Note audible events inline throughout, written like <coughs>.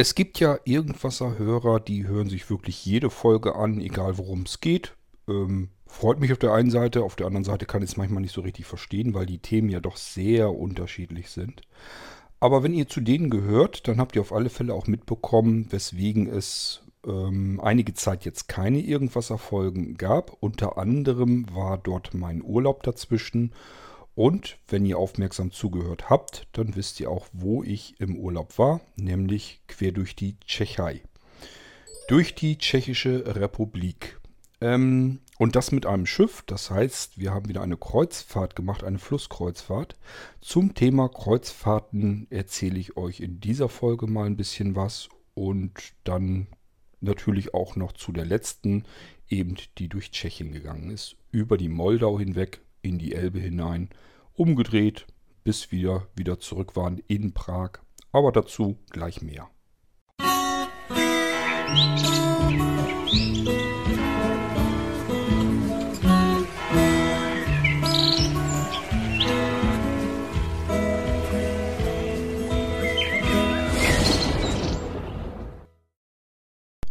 Es gibt ja Irgendwasser-Hörer, die hören sich wirklich jede Folge an, egal worum es geht. Ähm, freut mich auf der einen Seite, auf der anderen Seite kann ich es manchmal nicht so richtig verstehen, weil die Themen ja doch sehr unterschiedlich sind. Aber wenn ihr zu denen gehört, dann habt ihr auf alle Fälle auch mitbekommen, weswegen es ähm, einige Zeit jetzt keine Irgendwasser-Folgen gab. Unter anderem war dort mein Urlaub dazwischen. Und wenn ihr aufmerksam zugehört habt, dann wisst ihr auch, wo ich im Urlaub war, nämlich quer durch die Tschechei. Durch die Tschechische Republik. Ähm, und das mit einem Schiff, das heißt, wir haben wieder eine Kreuzfahrt gemacht, eine Flusskreuzfahrt. Zum Thema Kreuzfahrten erzähle ich euch in dieser Folge mal ein bisschen was und dann natürlich auch noch zu der letzten, eben die durch Tschechien gegangen ist, über die Moldau hinweg in die Elbe hinein, umgedreht, bis wir wieder zurück waren in Prag. Aber dazu gleich mehr.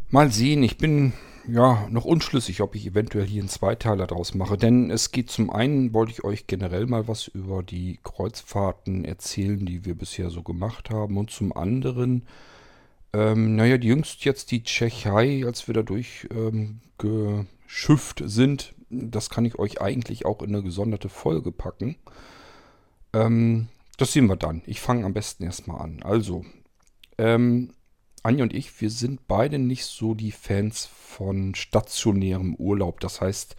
Mal sehen, ich bin ja, noch unschlüssig, ob ich eventuell hier einen Zweiteiler draus mache. Denn es geht zum einen, wollte ich euch generell mal was über die Kreuzfahrten erzählen, die wir bisher so gemacht haben. Und zum anderen, ähm, naja, die jüngst jetzt die Tschechei, als wir da durchgeschifft ähm, sind, das kann ich euch eigentlich auch in eine gesonderte Folge packen. Ähm, das sehen wir dann. Ich fange am besten erstmal an. Also, ähm, Anja und ich, wir sind beide nicht so die Fans von stationärem Urlaub. Das heißt,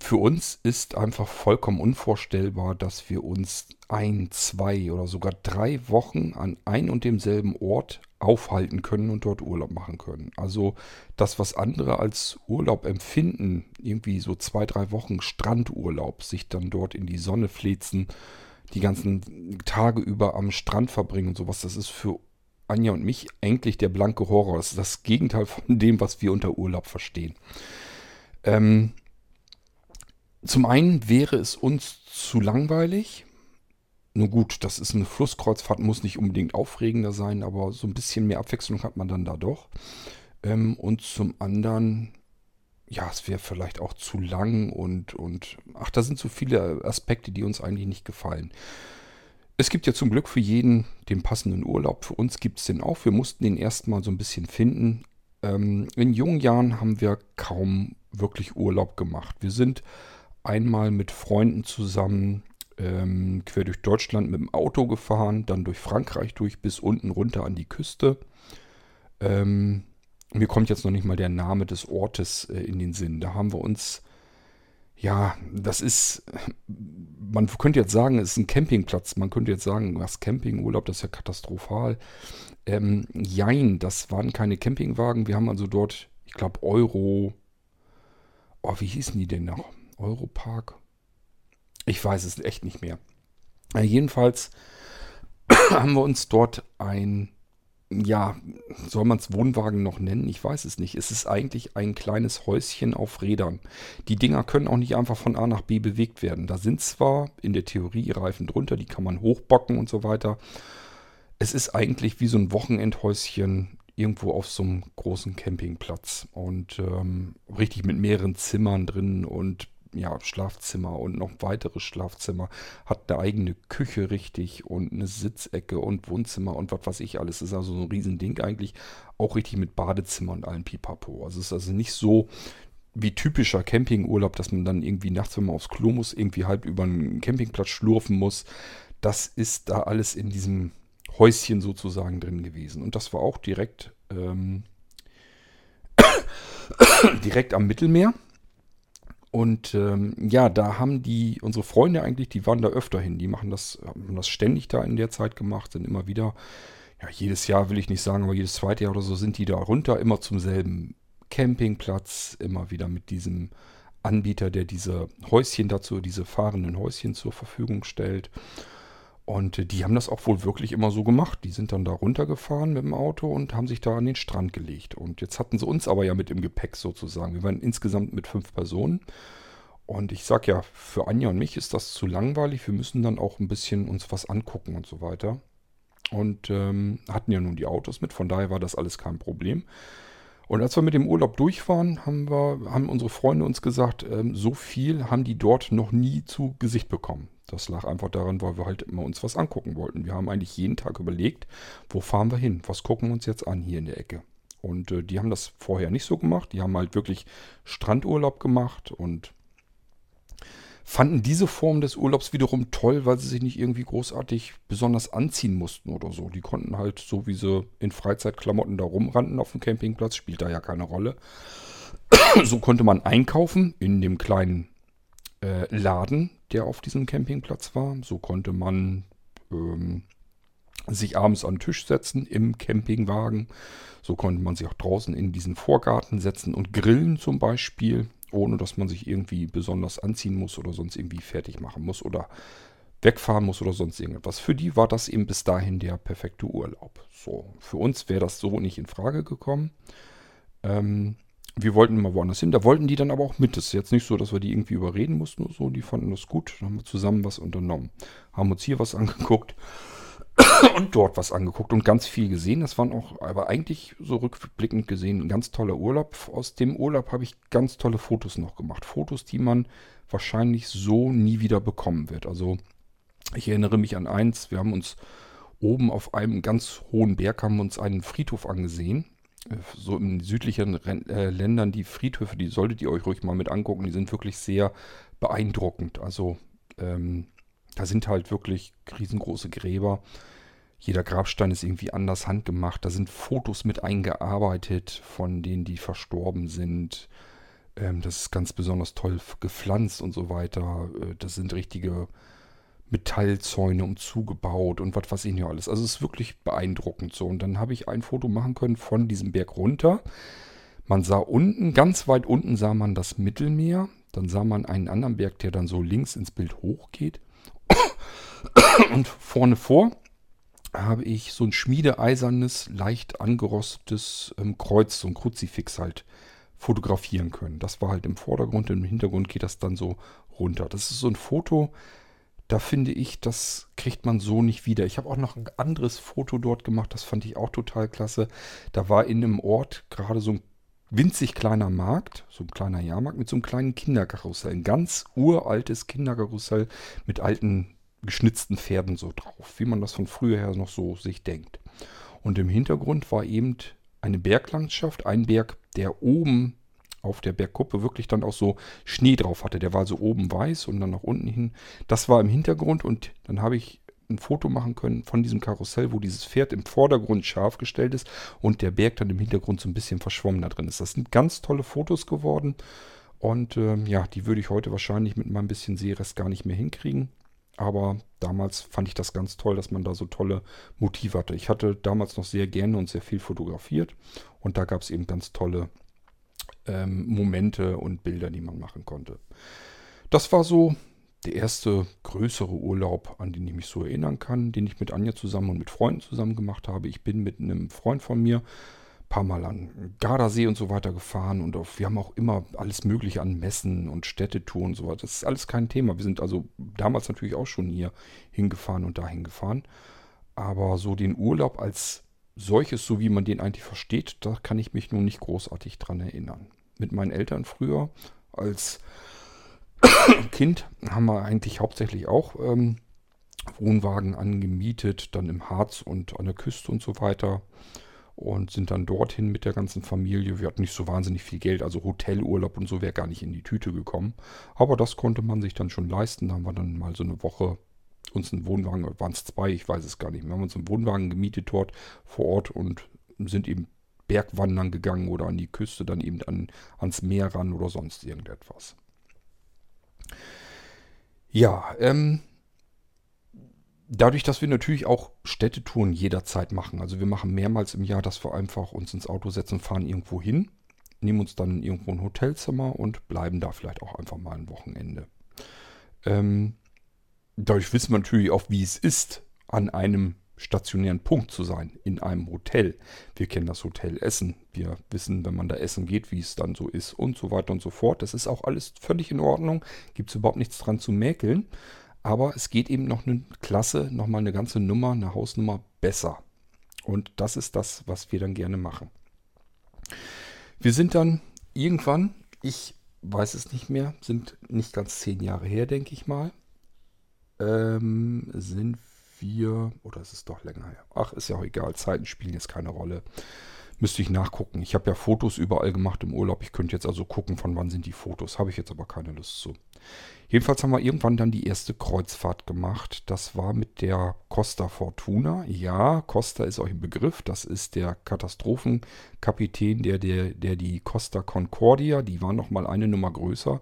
für uns ist einfach vollkommen unvorstellbar, dass wir uns ein, zwei oder sogar drei Wochen an ein und demselben Ort aufhalten können und dort Urlaub machen können. Also das, was andere als Urlaub empfinden, irgendwie so zwei, drei Wochen Strandurlaub, sich dann dort in die Sonne flezen, die ganzen Tage über am Strand verbringen und sowas, das ist für Anja und mich eigentlich der blanke Horror. Das ist das Gegenteil von dem, was wir unter Urlaub verstehen. Ähm, zum einen wäre es uns zu langweilig. Nun gut, das ist eine Flusskreuzfahrt, muss nicht unbedingt aufregender sein, aber so ein bisschen mehr Abwechslung hat man dann da doch. Ähm, und zum anderen, ja, es wäre vielleicht auch zu lang und, und, ach, da sind so viele Aspekte, die uns eigentlich nicht gefallen. Es gibt ja zum Glück für jeden den passenden Urlaub. Für uns gibt es den auch. Wir mussten den erstmal so ein bisschen finden. Ähm, in jungen Jahren haben wir kaum wirklich Urlaub gemacht. Wir sind einmal mit Freunden zusammen ähm, quer durch Deutschland mit dem Auto gefahren, dann durch Frankreich durch bis unten runter an die Küste. Ähm, mir kommt jetzt noch nicht mal der Name des Ortes äh, in den Sinn. Da haben wir uns ja, das ist, man könnte jetzt sagen, es ist ein Campingplatz. Man könnte jetzt sagen, was Campingurlaub, das ist ja katastrophal. Ähm, jein, das waren keine Campingwagen. Wir haben also dort, ich glaube, Euro, oh, wie hießen die denn noch? Europark? Ich weiß es echt nicht mehr. Äh, jedenfalls <coughs> haben wir uns dort ein ja, soll man es Wohnwagen noch nennen? Ich weiß es nicht. Es ist eigentlich ein kleines Häuschen auf Rädern. Die Dinger können auch nicht einfach von A nach B bewegt werden. Da sind zwar in der Theorie Reifen drunter, die kann man hochbocken und so weiter. Es ist eigentlich wie so ein Wochenendhäuschen irgendwo auf so einem großen Campingplatz und ähm, richtig mit mehreren Zimmern drin und ja, Schlafzimmer und noch weitere Schlafzimmer. Hat eine eigene Küche richtig und eine Sitzecke und Wohnzimmer und was weiß ich alles. Ist also so ein Riesending eigentlich. Auch richtig mit Badezimmer und allem Pipapo. Also es ist also nicht so wie typischer Campingurlaub, dass man dann irgendwie nachts, wenn man aufs Klo muss, irgendwie halb über einen Campingplatz schlurfen muss. Das ist da alles in diesem Häuschen sozusagen drin gewesen. Und das war auch direkt, ähm, <coughs> direkt am Mittelmeer. Und ähm, ja, da haben die, unsere Freunde eigentlich, die waren da öfter hin. Die machen das, haben das ständig da in der Zeit gemacht, sind immer wieder, ja, jedes Jahr will ich nicht sagen, aber jedes zweite Jahr oder so sind die da runter, immer zum selben Campingplatz, immer wieder mit diesem Anbieter, der diese Häuschen dazu, diese fahrenden Häuschen zur Verfügung stellt. Und äh, die haben das auch wohl wirklich immer so gemacht. Die sind dann da runtergefahren mit dem Auto und haben sich da an den Strand gelegt. Und jetzt hatten sie uns aber ja mit im Gepäck sozusagen. Wir waren insgesamt mit fünf Personen. Und ich sag ja, für Anja und mich ist das zu langweilig. Wir müssen dann auch ein bisschen uns was angucken und so weiter. und ähm, hatten ja nun die Autos mit, von daher war das alles kein Problem. Und als wir mit dem Urlaub durch waren, haben, wir, haben unsere Freunde uns gesagt, ähm, so viel haben die dort noch nie zu Gesicht bekommen. Das lag einfach daran, weil wir halt immer uns was angucken wollten. Wir haben eigentlich jeden Tag überlegt, wo fahren wir hin? Was gucken wir uns jetzt an hier in der Ecke? Und äh, die haben das vorher nicht so gemacht. Die haben halt wirklich Strandurlaub gemacht und fanden diese Form des Urlaubs wiederum toll, weil sie sich nicht irgendwie großartig besonders anziehen mussten oder so. Die konnten halt so, wie sie in Freizeitklamotten da rumrannten auf dem Campingplatz, spielt da ja keine Rolle. <clears throat> so konnte man einkaufen in dem kleinen äh, Laden, der auf diesem Campingplatz war. So konnte man ähm, sich abends an den Tisch setzen im Campingwagen. So konnte man sich auch draußen in diesen Vorgarten setzen und grillen zum Beispiel ohne dass man sich irgendwie besonders anziehen muss oder sonst irgendwie fertig machen muss oder wegfahren muss oder sonst irgendetwas. Für die war das eben bis dahin der perfekte Urlaub. So, für uns wäre das so nicht in Frage gekommen. Ähm, wir wollten mal woanders hin. Da wollten die dann aber auch mit. Es ist jetzt nicht so, dass wir die irgendwie überreden mussten oder so. Die fanden das gut. Dann haben wir zusammen was unternommen. Haben uns hier was <laughs> angeguckt <coughs> und dort was angeguckt und ganz viel gesehen. Das waren auch, aber eigentlich so rückblickend gesehen, ein ganz toller Urlaub. Aus dem Urlaub habe ich ganz tolle Fotos noch gemacht. Fotos, die man wahrscheinlich so nie wieder bekommen wird. Also ich erinnere mich an eins, wir haben uns oben auf einem ganz hohen Berg haben uns einen Friedhof angesehen. So in südlichen äh, Ländern die Friedhöfe, die solltet ihr euch ruhig mal mit angucken. Die sind wirklich sehr beeindruckend. Also ähm, da sind halt wirklich riesengroße Gräber. Jeder Grabstein ist irgendwie anders handgemacht. Da sind Fotos mit eingearbeitet von denen, die verstorben sind. Ähm, das ist ganz besonders toll gepflanzt und so weiter. Äh, das sind richtige Metallzäune umzugebaut und was weiß ich nicht alles. Also es ist wirklich beeindruckend so. Und dann habe ich ein Foto machen können von diesem Berg runter. Man sah unten, ganz weit unten sah man das Mittelmeer. Dann sah man einen anderen Berg, der dann so links ins Bild hochgeht. Und vorne vor habe ich so ein schmiedeeisernes, leicht angerostetes ähm, Kreuz, so ein Kruzifix halt fotografieren können. Das war halt im Vordergrund, im Hintergrund geht das dann so runter. Das ist so ein Foto, da finde ich, das kriegt man so nicht wieder. Ich habe auch noch ein anderes Foto dort gemacht, das fand ich auch total klasse. Da war in einem Ort gerade so ein winzig kleiner Markt, so ein kleiner Jahrmarkt mit so einem kleinen Kinderkarussell. Ein ganz uraltes Kinderkarussell mit alten geschnitzten Pferden so drauf, wie man das von früher her noch so sich denkt. Und im Hintergrund war eben eine Berglandschaft, ein Berg, der oben auf der Bergkuppe wirklich dann auch so Schnee drauf hatte. Der war so oben weiß und dann nach unten hin. Das war im Hintergrund und dann habe ich ein Foto machen können von diesem Karussell, wo dieses Pferd im Vordergrund scharf gestellt ist und der Berg dann im Hintergrund so ein bisschen verschwommen da drin ist. Das sind ganz tolle Fotos geworden und ähm, ja, die würde ich heute wahrscheinlich mit meinem bisschen Seerest gar nicht mehr hinkriegen. Aber damals fand ich das ganz toll, dass man da so tolle Motive hatte. Ich hatte damals noch sehr gerne und sehr viel fotografiert. Und da gab es eben ganz tolle ähm, Momente und Bilder, die man machen konnte. Das war so der erste größere Urlaub, an den ich mich so erinnern kann, den ich mit Anja zusammen und mit Freunden zusammen gemacht habe. Ich bin mit einem Freund von mir paar Mal an Gardasee und so weiter gefahren und auf, wir haben auch immer alles Mögliche an Messen und Städtetouren und so weiter. Das ist alles kein Thema. Wir sind also damals natürlich auch schon hier hingefahren und dahin gefahren. Aber so den Urlaub als solches, so wie man den eigentlich versteht, da kann ich mich nun nicht großartig dran erinnern. Mit meinen Eltern früher als Kind haben wir eigentlich hauptsächlich auch ähm, Wohnwagen angemietet, dann im Harz und an der Küste und so weiter und sind dann dorthin mit der ganzen Familie. Wir hatten nicht so wahnsinnig viel Geld, also Hotelurlaub und so wäre gar nicht in die Tüte gekommen. Aber das konnte man sich dann schon leisten. Da haben wir dann mal so eine Woche uns einen Wohnwagen, waren es zwei, ich weiß es gar nicht. Wir haben uns einen Wohnwagen gemietet dort vor Ort und sind eben Bergwandern gegangen oder an die Küste, dann eben an, ans Meer ran oder sonst irgendetwas. Ja, ähm, dadurch, dass wir natürlich auch Städtetouren jederzeit machen, also wir machen mehrmals im Jahr, dass wir einfach uns ins Auto setzen, fahren irgendwo hin, nehmen uns dann irgendwo ein Hotelzimmer und bleiben da vielleicht auch einfach mal ein Wochenende. Ähm, dadurch wissen wir natürlich auch, wie es ist, an einem stationären Punkt zu sein, in einem Hotel. Wir kennen das Hotel Essen. Wir wissen, wenn man da essen geht, wie es dann so ist und so weiter und so fort. Das ist auch alles völlig in Ordnung. Gibt es überhaupt nichts dran zu mäkeln. aber es geht eben noch eine Klasse, nochmal eine ganze Nummer, eine Hausnummer besser. Und das ist das, was wir dann gerne machen. Wir sind dann irgendwann, ich weiß es nicht mehr, sind nicht ganz zehn Jahre her, denke ich mal, ähm, sind wir, oder ist es doch länger her? Ach, ist ja auch egal, Zeiten spielen jetzt keine Rolle. Müsste ich nachgucken. Ich habe ja Fotos überall gemacht im Urlaub. Ich könnte jetzt also gucken, von wann sind die Fotos. Habe ich jetzt aber keine Lust zu. Jedenfalls haben wir irgendwann dann die erste Kreuzfahrt gemacht. Das war mit der Costa Fortuna. Ja, Costa ist euch ein Begriff. Das ist der Katastrophenkapitän, der, der, der die Costa Concordia, die war noch mal eine Nummer größer,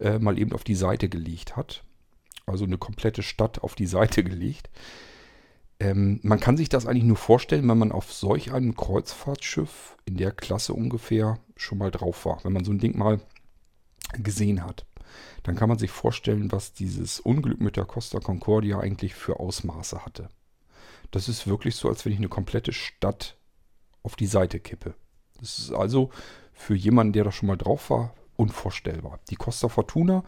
äh, mal eben auf die Seite gelegt hat. Also eine komplette Stadt auf die Seite gelegt. Ähm, man kann sich das eigentlich nur vorstellen, wenn man auf solch einem Kreuzfahrtschiff in der Klasse ungefähr schon mal drauf war. Wenn man so ein Ding mal gesehen hat. Dann kann man sich vorstellen, was dieses Unglück mit der Costa Concordia eigentlich für Ausmaße hatte. Das ist wirklich so, als wenn ich eine komplette Stadt auf die Seite kippe. Das ist also für jemanden, der da schon mal drauf war, unvorstellbar. Die Costa Fortuna,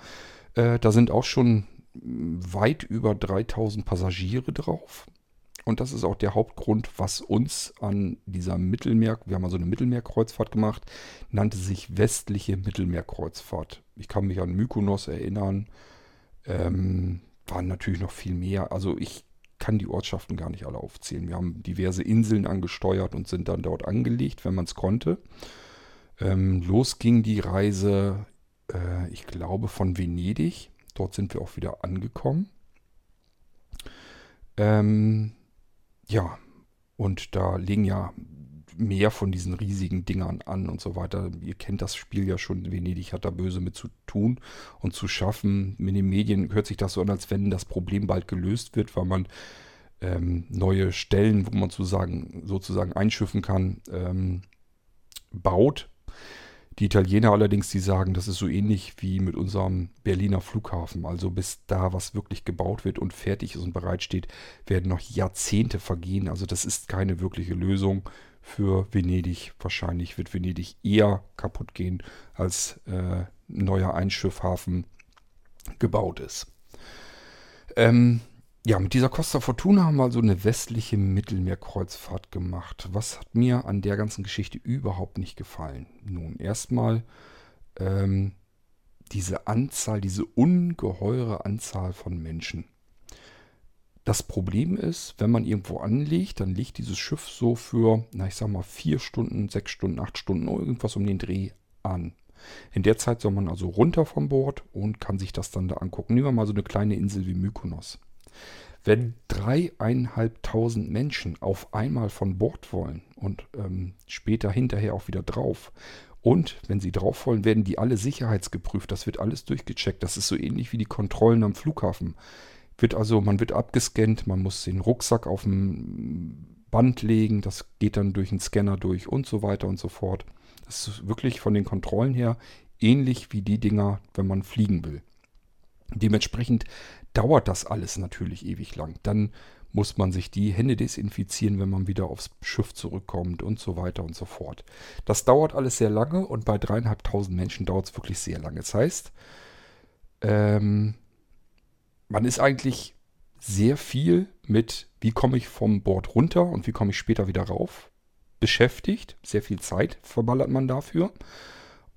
äh, da sind auch schon weit über 3000 Passagiere drauf. Und das ist auch der Hauptgrund, was uns an dieser Mittelmeer, wir haben also eine Mittelmeerkreuzfahrt gemacht, nannte sich westliche Mittelmeerkreuzfahrt. Ich kann mich an Mykonos erinnern, ähm, waren natürlich noch viel mehr. Also ich kann die Ortschaften gar nicht alle aufzählen. Wir haben diverse Inseln angesteuert und sind dann dort angelegt, wenn man es konnte. Ähm, los ging die Reise, äh, ich glaube, von Venedig. Dort sind wir auch wieder angekommen. Ähm, ja, und da liegen ja mehr von diesen riesigen Dingern an und so weiter. Ihr kennt das Spiel ja schon. Venedig hat da böse mit zu tun und zu schaffen. In den Medien hört sich das so an, als wenn das Problem bald gelöst wird, weil man ähm, neue Stellen, wo man sozusagen, sozusagen einschiffen kann, ähm, baut. Die Italiener allerdings, die sagen, das ist so ähnlich wie mit unserem Berliner Flughafen. Also bis da was wirklich gebaut wird und fertig ist und bereitsteht, werden noch Jahrzehnte vergehen. Also das ist keine wirkliche Lösung für Venedig. Wahrscheinlich wird Venedig eher kaputt gehen, als äh, neuer Einschiffhafen gebaut ist. Ähm, ja, mit dieser Costa Fortuna haben wir also eine westliche Mittelmeerkreuzfahrt gemacht. Was hat mir an der ganzen Geschichte überhaupt nicht gefallen? Nun, erstmal ähm, diese Anzahl, diese ungeheure Anzahl von Menschen. Das Problem ist, wenn man irgendwo anlegt, dann liegt dieses Schiff so für, na ich sag mal, vier Stunden, sechs Stunden, acht Stunden, irgendwas um den Dreh an. In der Zeit soll man also runter vom Bord und kann sich das dann da angucken. Nehmen wir mal so eine kleine Insel wie Mykonos. Wenn dreieinhalbtausend Menschen auf einmal von Bord wollen und ähm, später hinterher auch wieder drauf und wenn sie drauf wollen, werden die alle sicherheitsgeprüft. Das wird alles durchgecheckt. Das ist so ähnlich wie die Kontrollen am Flughafen. Wird also, man wird abgescannt, man muss den Rucksack auf dem Band legen, das geht dann durch einen Scanner durch und so weiter und so fort. Das ist wirklich von den Kontrollen her ähnlich wie die Dinger, wenn man fliegen will. Dementsprechend dauert das alles natürlich ewig lang. Dann muss man sich die Hände desinfizieren, wenn man wieder aufs Schiff zurückkommt und so weiter und so fort. Das dauert alles sehr lange und bei dreieinhalbtausend Menschen dauert es wirklich sehr lange. Das heißt, ähm, man ist eigentlich sehr viel mit, wie komme ich vom Bord runter und wie komme ich später wieder rauf, beschäftigt. Sehr viel Zeit verballert man dafür.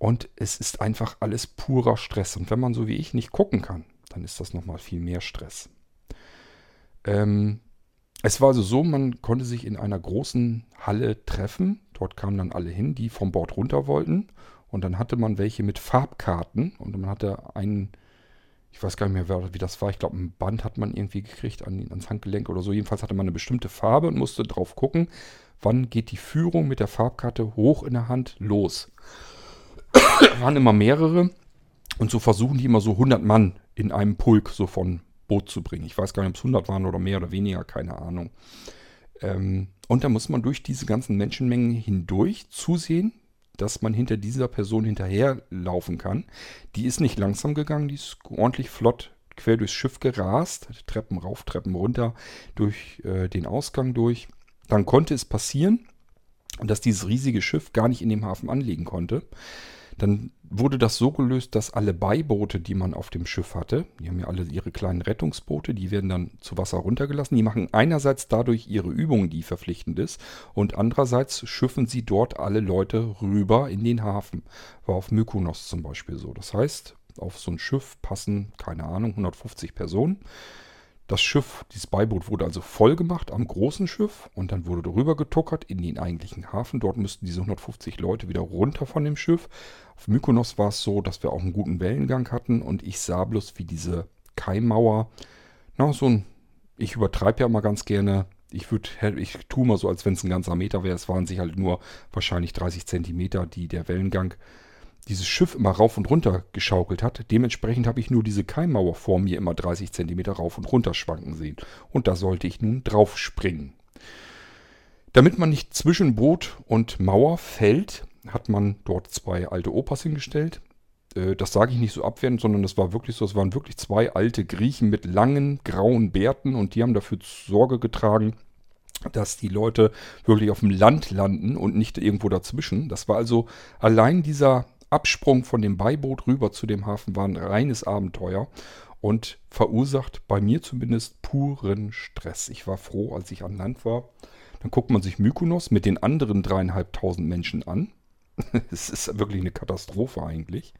Und es ist einfach alles purer Stress. Und wenn man so wie ich nicht gucken kann, dann ist das nochmal viel mehr Stress. Ähm, es war also so, man konnte sich in einer großen Halle treffen. Dort kamen dann alle hin, die vom Bord runter wollten. Und dann hatte man welche mit Farbkarten. Und man hatte einen, ich weiß gar nicht mehr, wie das war. Ich glaube, ein Band hat man irgendwie gekriegt an, ans Handgelenk oder so. Jedenfalls hatte man eine bestimmte Farbe und musste drauf gucken, wann geht die Führung mit der Farbkarte hoch in der Hand los. <coughs> waren immer mehrere. Und so versuchen die immer so 100 Mann in einem Pulk so von Boot zu bringen. Ich weiß gar nicht, ob es 100 waren oder mehr oder weniger, keine Ahnung. Ähm, und da muss man durch diese ganzen Menschenmengen hindurch zusehen, dass man hinter dieser Person hinterherlaufen kann. Die ist nicht langsam gegangen, die ist ordentlich flott quer durchs Schiff gerast, Treppen rauf, Treppen runter, durch äh, den Ausgang durch. Dann konnte es passieren, dass dieses riesige Schiff gar nicht in dem Hafen anlegen konnte. Dann wurde das so gelöst, dass alle Beiboote, die man auf dem Schiff hatte, die haben ja alle ihre kleinen Rettungsboote, die werden dann zu Wasser runtergelassen. Die machen einerseits dadurch ihre Übung, die verpflichtend ist, und andererseits schiffen sie dort alle Leute rüber in den Hafen. War auf Mykonos zum Beispiel so. Das heißt, auf so ein Schiff passen, keine Ahnung, 150 Personen. Das Schiff, dieses Beiboot wurde also voll gemacht am großen Schiff und dann wurde darüber getuckert in den eigentlichen Hafen. Dort müssten diese 150 Leute wieder runter von dem Schiff. Auf Mykonos war es so, dass wir auch einen guten Wellengang hatten und ich sah bloß, wie diese Keimmauer, na, so ein, ich übertreibe ja mal ganz gerne, ich würde, ich tue mal so, als wenn es ein ganzer Meter wäre. Es waren sich halt nur wahrscheinlich 30 Zentimeter, die der Wellengang dieses Schiff immer rauf und runter geschaukelt hat. Dementsprechend habe ich nur diese Keimmauer vor mir immer 30 Zentimeter rauf und runter schwanken sehen. Und da sollte ich nun drauf springen. Damit man nicht zwischen Boot und Mauer fällt, hat man dort zwei alte Opas hingestellt. Äh, das sage ich nicht so abwertend, sondern das war wirklich so, es waren wirklich zwei alte Griechen mit langen grauen Bärten und die haben dafür Sorge getragen, dass die Leute wirklich auf dem Land landen und nicht irgendwo dazwischen. Das war also allein dieser Absprung von dem Beiboot rüber zu dem Hafen war ein reines Abenteuer und verursacht bei mir zumindest puren Stress. Ich war froh, als ich an Land war. Dann guckt man sich Mykonos mit den anderen dreieinhalbtausend Menschen an. <laughs> Es ist wirklich eine Katastrophe eigentlich.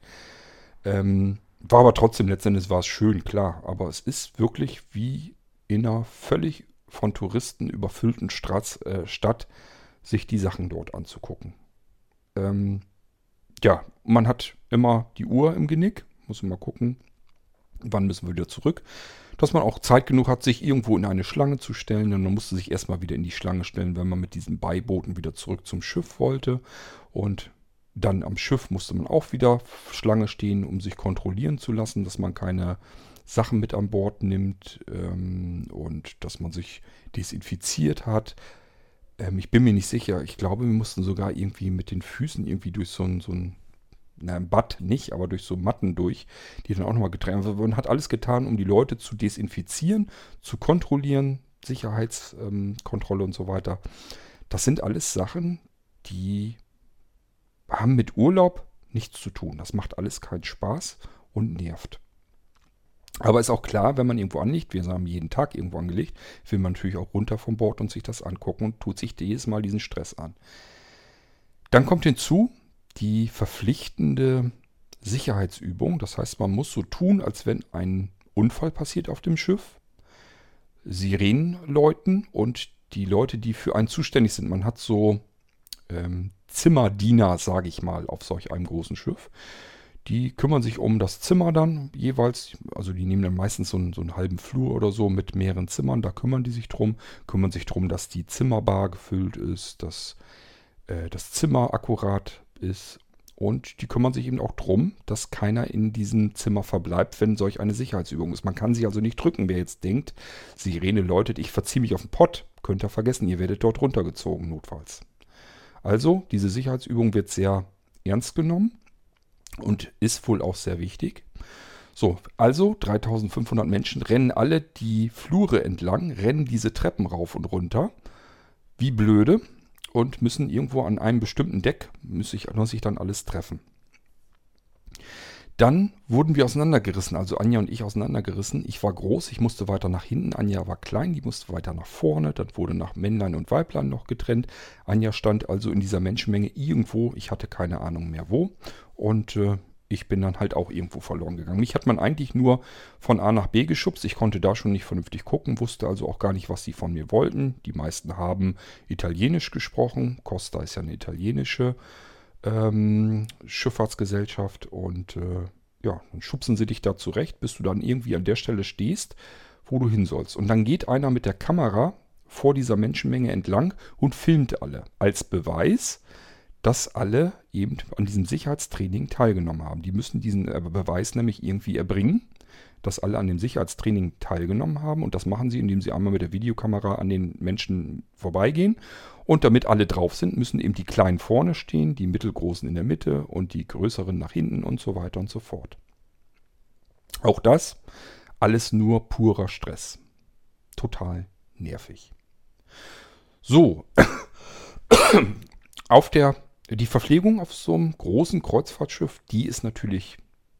Ähm, war aber trotzdem letztendlich war es schön, klar. Aber es ist wirklich wie in einer völlig von Touristen überfüllten Stratz, äh, Stadt, sich die Sachen dort anzugucken. Ähm, ja, man hat immer die Uhr im Genick. Muss mal gucken, wann müssen wir wieder zurück. Dass man auch Zeit genug hat, sich irgendwo in eine Schlange zu stellen. Und man musste sich erstmal wieder in die Schlange stellen, wenn man mit diesen Beibooten wieder zurück zum Schiff wollte. Und dann am Schiff musste man auch wieder Schlange stehen, um sich kontrollieren zu lassen, dass man keine Sachen mit an Bord nimmt ähm, und dass man sich desinfiziert hat. Ähm, ich bin mir nicht sicher. Ich glaube, wir mussten sogar irgendwie mit den Füßen irgendwie durch so ein, so ein na, ein Bad nicht, aber durch so Matten durch, die dann auch nochmal getrennt werden. Man hat alles getan, um die Leute zu desinfizieren, zu kontrollieren, Sicherheitskontrolle ähm, und so weiter. Das sind alles Sachen, die haben mit Urlaub nichts zu tun. Das macht alles keinen Spaß und nervt. Aber ist auch klar, wenn man irgendwo anlegt, wir haben jeden Tag irgendwo angelegt, will man natürlich auch runter vom Bord und sich das angucken und tut sich jedes Mal diesen Stress an. Dann kommt hinzu die verpflichtende Sicherheitsübung. Das heißt, man muss so tun, als wenn ein Unfall passiert auf dem Schiff. Sirenen läuten und die Leute, die für einen zuständig sind, man hat so ähm, Zimmerdiener, sage ich mal, auf solch einem großen Schiff. Die kümmern sich um das Zimmer dann jeweils. Also die nehmen dann meistens so einen, so einen halben Flur oder so mit mehreren Zimmern. Da kümmern die sich drum. Kümmern sich drum, dass die Zimmerbar gefüllt ist, dass äh, das Zimmer akkurat ist. Und die kümmern sich eben auch drum, dass keiner in diesem Zimmer verbleibt, wenn solch eine Sicherheitsübung ist. Man kann sich also nicht drücken. Wer jetzt denkt, Sirene läutet, ich verziehe mich auf den Pott, könnt ihr vergessen, ihr werdet dort runtergezogen, notfalls. Also, diese Sicherheitsübung wird sehr ernst genommen und ist wohl auch sehr wichtig. So, also 3500 Menschen rennen alle die Flure entlang, rennen diese Treppen rauf und runter. Wie blöde. Und müssen irgendwo an einem bestimmten Deck, muss sich, dann alles treffen. Dann wurden wir auseinandergerissen, also Anja und ich auseinandergerissen. Ich war groß, ich musste weiter nach hinten. Anja war klein, die musste weiter nach vorne. Dann wurde nach Männlein und Weiblein noch getrennt. Anja stand also in dieser Menschenmenge irgendwo, ich hatte keine Ahnung mehr wo. Und äh, ich bin dann halt auch irgendwo verloren gegangen. Mich hat man eigentlich nur von A nach B geschubst. Ich konnte da schon nicht vernünftig gucken, wusste also auch gar nicht, was sie von mir wollten. Die meisten haben Italienisch gesprochen. Costa ist ja eine italienische ähm, Schifffahrtsgesellschaft und äh, ja, dann schubsen sie dich da zurecht, bis du dann irgendwie an der Stelle stehst, wo du hin sollst. Und dann geht einer mit der Kamera vor dieser Menschenmenge entlang und filmt alle. Als Beweis, dass alle eben an diesem Sicherheitstraining teilgenommen haben. Die müssen diesen äh, Beweis nämlich irgendwie erbringen, dass alle an dem Sicherheitstraining teilgenommen haben. Und das machen sie, indem sie einmal mit der Videokamera an den Menschen vorbeigehen und damit alle drauf sind, müssen eben die Kleinen vorne stehen, die Mittelgroßen in der Mitte und die Größeren nach hinten und so weiter und so fort. Auch das alles nur purer Stress. Total nervig. So, <coughs> auf der die Verpflegung auf so einem großen Kreuzfahrtschiff, die ist natürlich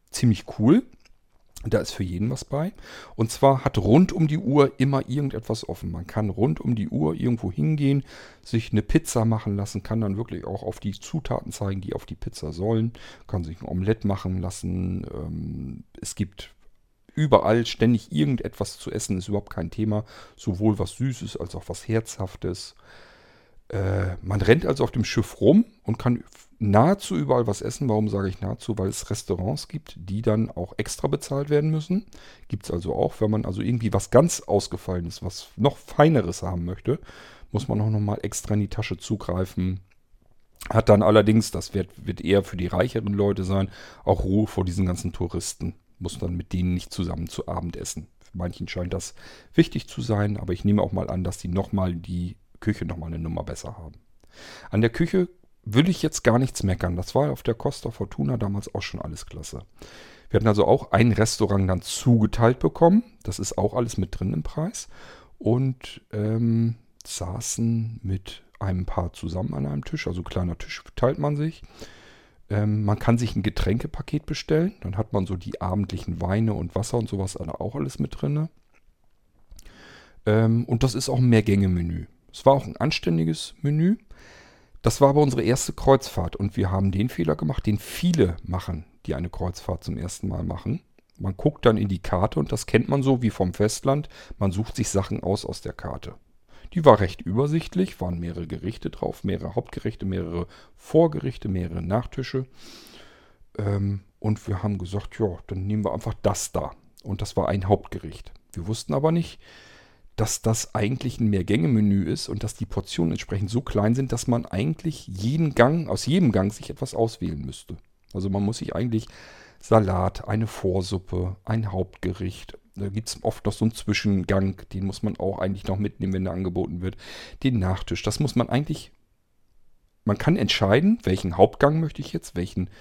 ziemlich cool. Da ist für jeden was bei. Und zwar hat rund um die Uhr immer irgendetwas offen. Man kann rund um die Uhr irgendwo hingehen, sich eine Pizza machen lassen, kann dann wirklich auch auf die Zutaten zeigen, die auf die Pizza sollen, kann sich ein Omelett machen lassen. Ähm, es gibt überall ständig irgendetwas zu essen, ist überhaupt kein Thema. Sowohl was Süßes als auch was Herzhaftes. Äh, man rennt also auf dem Schiff rum und kann nahezu überall was essen. Warum sage ich nahezu? Weil es Restaurants gibt, die dann auch extra bezahlt werden müssen. Gibt es also auch, wenn man also irgendwie was ganz Ausgefallenes, was noch Feineres haben möchte, muss man auch nochmal extra in die Tasche zugreifen. Hat dann allerdings, das wird, wird eher für die reicheren Leute sein, auch Ruhe vor diesen ganzen Touristen. Muss dann mit denen nicht zusammen zu Abend essen. Für manchen scheint das wichtig zu sein, aber ich nehme auch mal an, dass die nochmal die Küche nochmal eine Nummer besser haben. An der Küche will ich jetzt gar nichts meckern. Das war auf der Costa Fortuna damals auch schon alles klasse. Wir hatten also auch ein Restaurant dann zugeteilt bekommen. Das ist auch alles mit drin im Preis. Und ähm, saßen mit einem Paar zusammen an einem Tisch. Also kleiner Tisch teilt man sich. Ähm, man kann sich ein Getränkepaket bestellen. Dann hat man so die abendlichen Weine und Wasser und sowas auch alles mit drin. Ähm, und das ist auch ein Mehrgänge-Menü. Es war auch ein anständiges Menü. Das war aber unsere erste Kreuzfahrt und wir haben den Fehler gemacht, den viele machen, die eine Kreuzfahrt zum ersten Mal machen. Man guckt dann in die Karte und das kennt man so wie vom Festland. Man sucht sich Sachen aus aus der Karte. Die war recht übersichtlich, waren mehrere Gerichte drauf, mehrere Hauptgerichte, mehrere Vorgerichte, mehrere Nachtische. Ähm, und wir haben gesagt, ja, dann nehmen wir einfach das da. Und das war ein Hauptgericht. Wir wussten aber nicht, dass das eigentlich ein Mehrgänge-Menü ist und dass die Portionen entsprechend so klein sind, dass man eigentlich jeden Gang, aus jedem Gang sich etwas auswählen müsste. Also man muss sich eigentlich Salat, eine Vorsuppe, ein Hauptgericht. Da gibt es oft noch so einen Zwischengang, den muss man auch eigentlich noch mitnehmen, wenn der angeboten wird. Den Nachtisch, das muss man eigentlich. Man kann entscheiden, welchen Hauptgang möchte ich jetzt, welchen,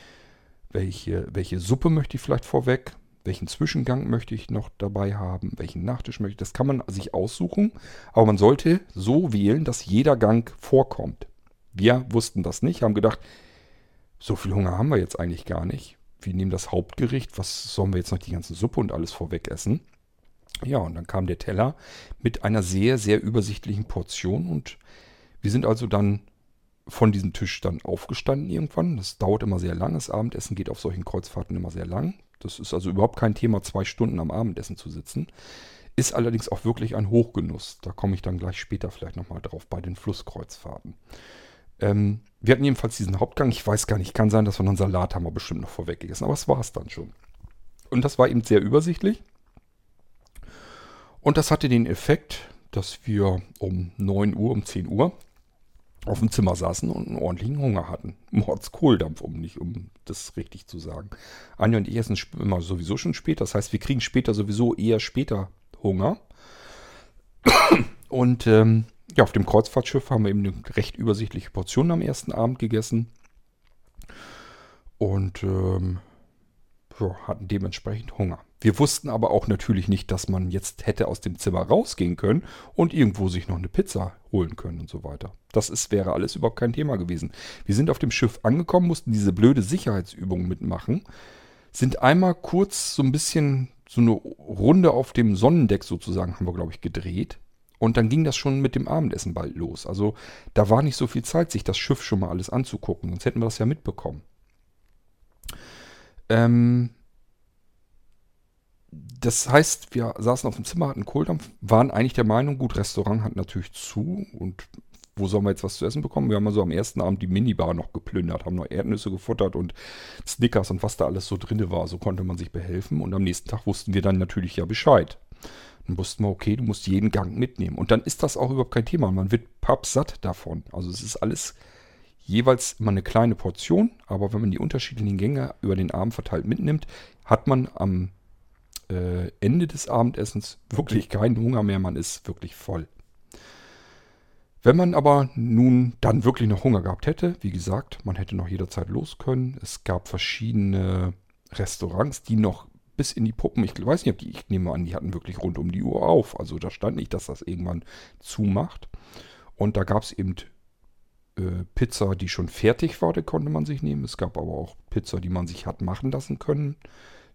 welche, welche Suppe möchte ich vielleicht vorweg, welchen Zwischengang möchte ich noch dabei haben, welchen Nachtisch möchte ich. Das kann man sich aussuchen, aber man sollte so wählen, dass jeder Gang vorkommt. Wir wussten das nicht, haben gedacht, so viel Hunger haben wir jetzt eigentlich gar nicht. Wir nehmen das Hauptgericht, was sollen wir jetzt noch die ganze Suppe und alles vorweg essen? Ja, und dann kam der Teller mit einer sehr, sehr übersichtlichen Portion und wir sind also dann von diesem Tisch dann aufgestanden irgendwann. Das dauert immer sehr lang. Das Abendessen geht auf solchen Kreuzfahrten immer sehr lang. Das ist also überhaupt kein Thema, zwei Stunden am Abendessen zu sitzen. Ist allerdings auch wirklich ein Hochgenuss. Da komme ich dann gleich später vielleicht nochmal drauf bei den Flusskreuzfahrten. Ähm, wir hatten jedenfalls diesen Hauptgang. Ich weiß gar nicht, kann sein, dass wir einen Salat haben wir bestimmt noch vorweg gegessen. Aber es war es dann schon. Und das war eben sehr übersichtlich. Und das hatte den Effekt, dass wir um 9 Uhr, um 10 Uhr auf dem Zimmer saßen und einen ordentlichen Hunger hatten. Mordskohldampf, um nicht, um das richtig zu sagen. Anja und ich essen immer sowieso schon später. Das heißt, wir kriegen später sowieso eher später Hunger. <coughs> Und ähm, ja, auf dem Kreuzfahrtschiff haben wir eben eine recht übersichtliche Portion am ersten Abend gegessen. Und ähm, hatten dementsprechend Hunger. Wir wussten aber auch natürlich nicht, dass man jetzt hätte aus dem Zimmer rausgehen können und irgendwo sich noch eine Pizza holen können und so weiter. Das ist, wäre alles überhaupt kein Thema gewesen. Wir sind auf dem Schiff angekommen, mussten diese blöde Sicherheitsübung mitmachen, sind einmal kurz so ein bisschen so eine Runde auf dem Sonnendeck sozusagen, haben wir, glaube ich, gedreht. Und dann ging das schon mit dem Abendessen bald los. Also da war nicht so viel Zeit, sich das Schiff schon mal alles anzugucken, sonst hätten wir das ja mitbekommen. Ähm, das heißt, wir saßen auf dem Zimmer, hatten Kohldampf, waren eigentlich der Meinung, gut, Restaurant hat natürlich zu und wo sollen wir jetzt was zu essen bekommen? Wir haben also am ersten Abend die Minibar noch geplündert, haben noch Erdnüsse gefuttert und Snickers und was da alles so drin war. So konnte man sich behelfen und am nächsten Tag wussten wir dann natürlich ja Bescheid. Dann wussten wir, okay, du musst jeden Gang mitnehmen. Und dann ist das auch überhaupt kein Thema. Man wird pappsatt davon. Also es ist alles jeweils immer eine kleine Portion, aber wenn man die unterschiedlichen Gänge über den Abend verteilt mitnimmt, hat man am äh, Ende des Abendessens wirklich keinen Hunger mehr, man ist wirklich voll. Wenn man aber nun dann wirklich noch Hunger gehabt hätte, wie gesagt, man hätte noch jederzeit los können. Es gab verschiedene Restaurants, die noch bis in die Puppen, ich weiß nicht, ob die, ich nehme an, die hatten wirklich rund um die Uhr auf. Also da stand nicht, dass das irgendwann zumacht. Und da gab es eben äh, Pizza, die schon fertig war, die konnte man sich nehmen. Es gab aber auch Pizza, die man sich hat machen lassen können.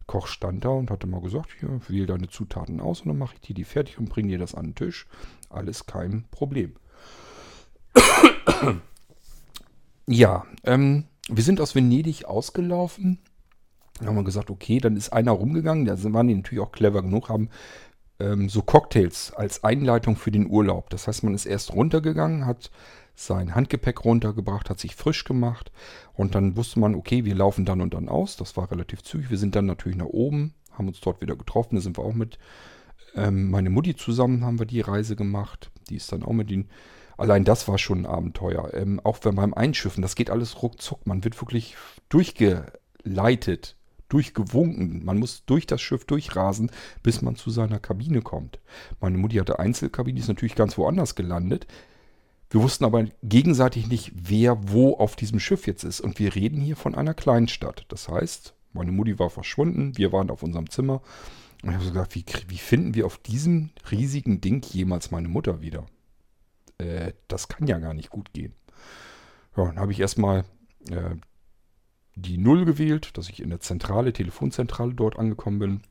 Koch stand da und hatte mal gesagt, hier, wähl deine Zutaten aus und dann mache ich dir die fertig und bringe dir das an den Tisch. Alles kein Problem. <coughs> ja, ähm, wir sind aus Venedig ausgelaufen. Dann haben wir gesagt, okay, dann ist einer rumgegangen. Da waren die natürlich auch clever genug, haben ähm, so Cocktails als Einleitung für den Urlaub. Das heißt, man ist erst runtergegangen, hat sein Handgepäck runtergebracht, hat sich frisch gemacht und dann wusste man, okay, wir laufen dann und dann aus. Das war relativ zügig. Wir sind dann natürlich nach oben, haben uns dort wieder getroffen. Da sind wir auch mit ähm, meine Mutti zusammen, haben wir die Reise gemacht. Die ist dann auch mit den. Allein das war schon ein Abenteuer. Ähm, auch beim Einschiffen, das geht alles ruckzuck. Man wird wirklich durchgeleitet, durchgewunken. Man muss durch das Schiff durchrasen, bis man zu seiner Kabine kommt. Meine Mutti hatte Einzelkabine, ist natürlich ganz woanders gelandet. Wir wussten aber gegenseitig nicht, wer wo auf diesem Schiff jetzt ist. Und wir reden hier von einer Kleinstadt. Das heißt, meine Mutti war verschwunden, wir waren auf unserem Zimmer. Und ich habe so gedacht, wie, wie, finden wir auf diesem riesigen Ding jemals meine Mutter wieder? Äh, das kann ja gar nicht gut gehen. Ja, dann habe ich erstmal äh, die Null gewählt, dass ich in der Zentrale, Telefonzentrale dort angekommen bin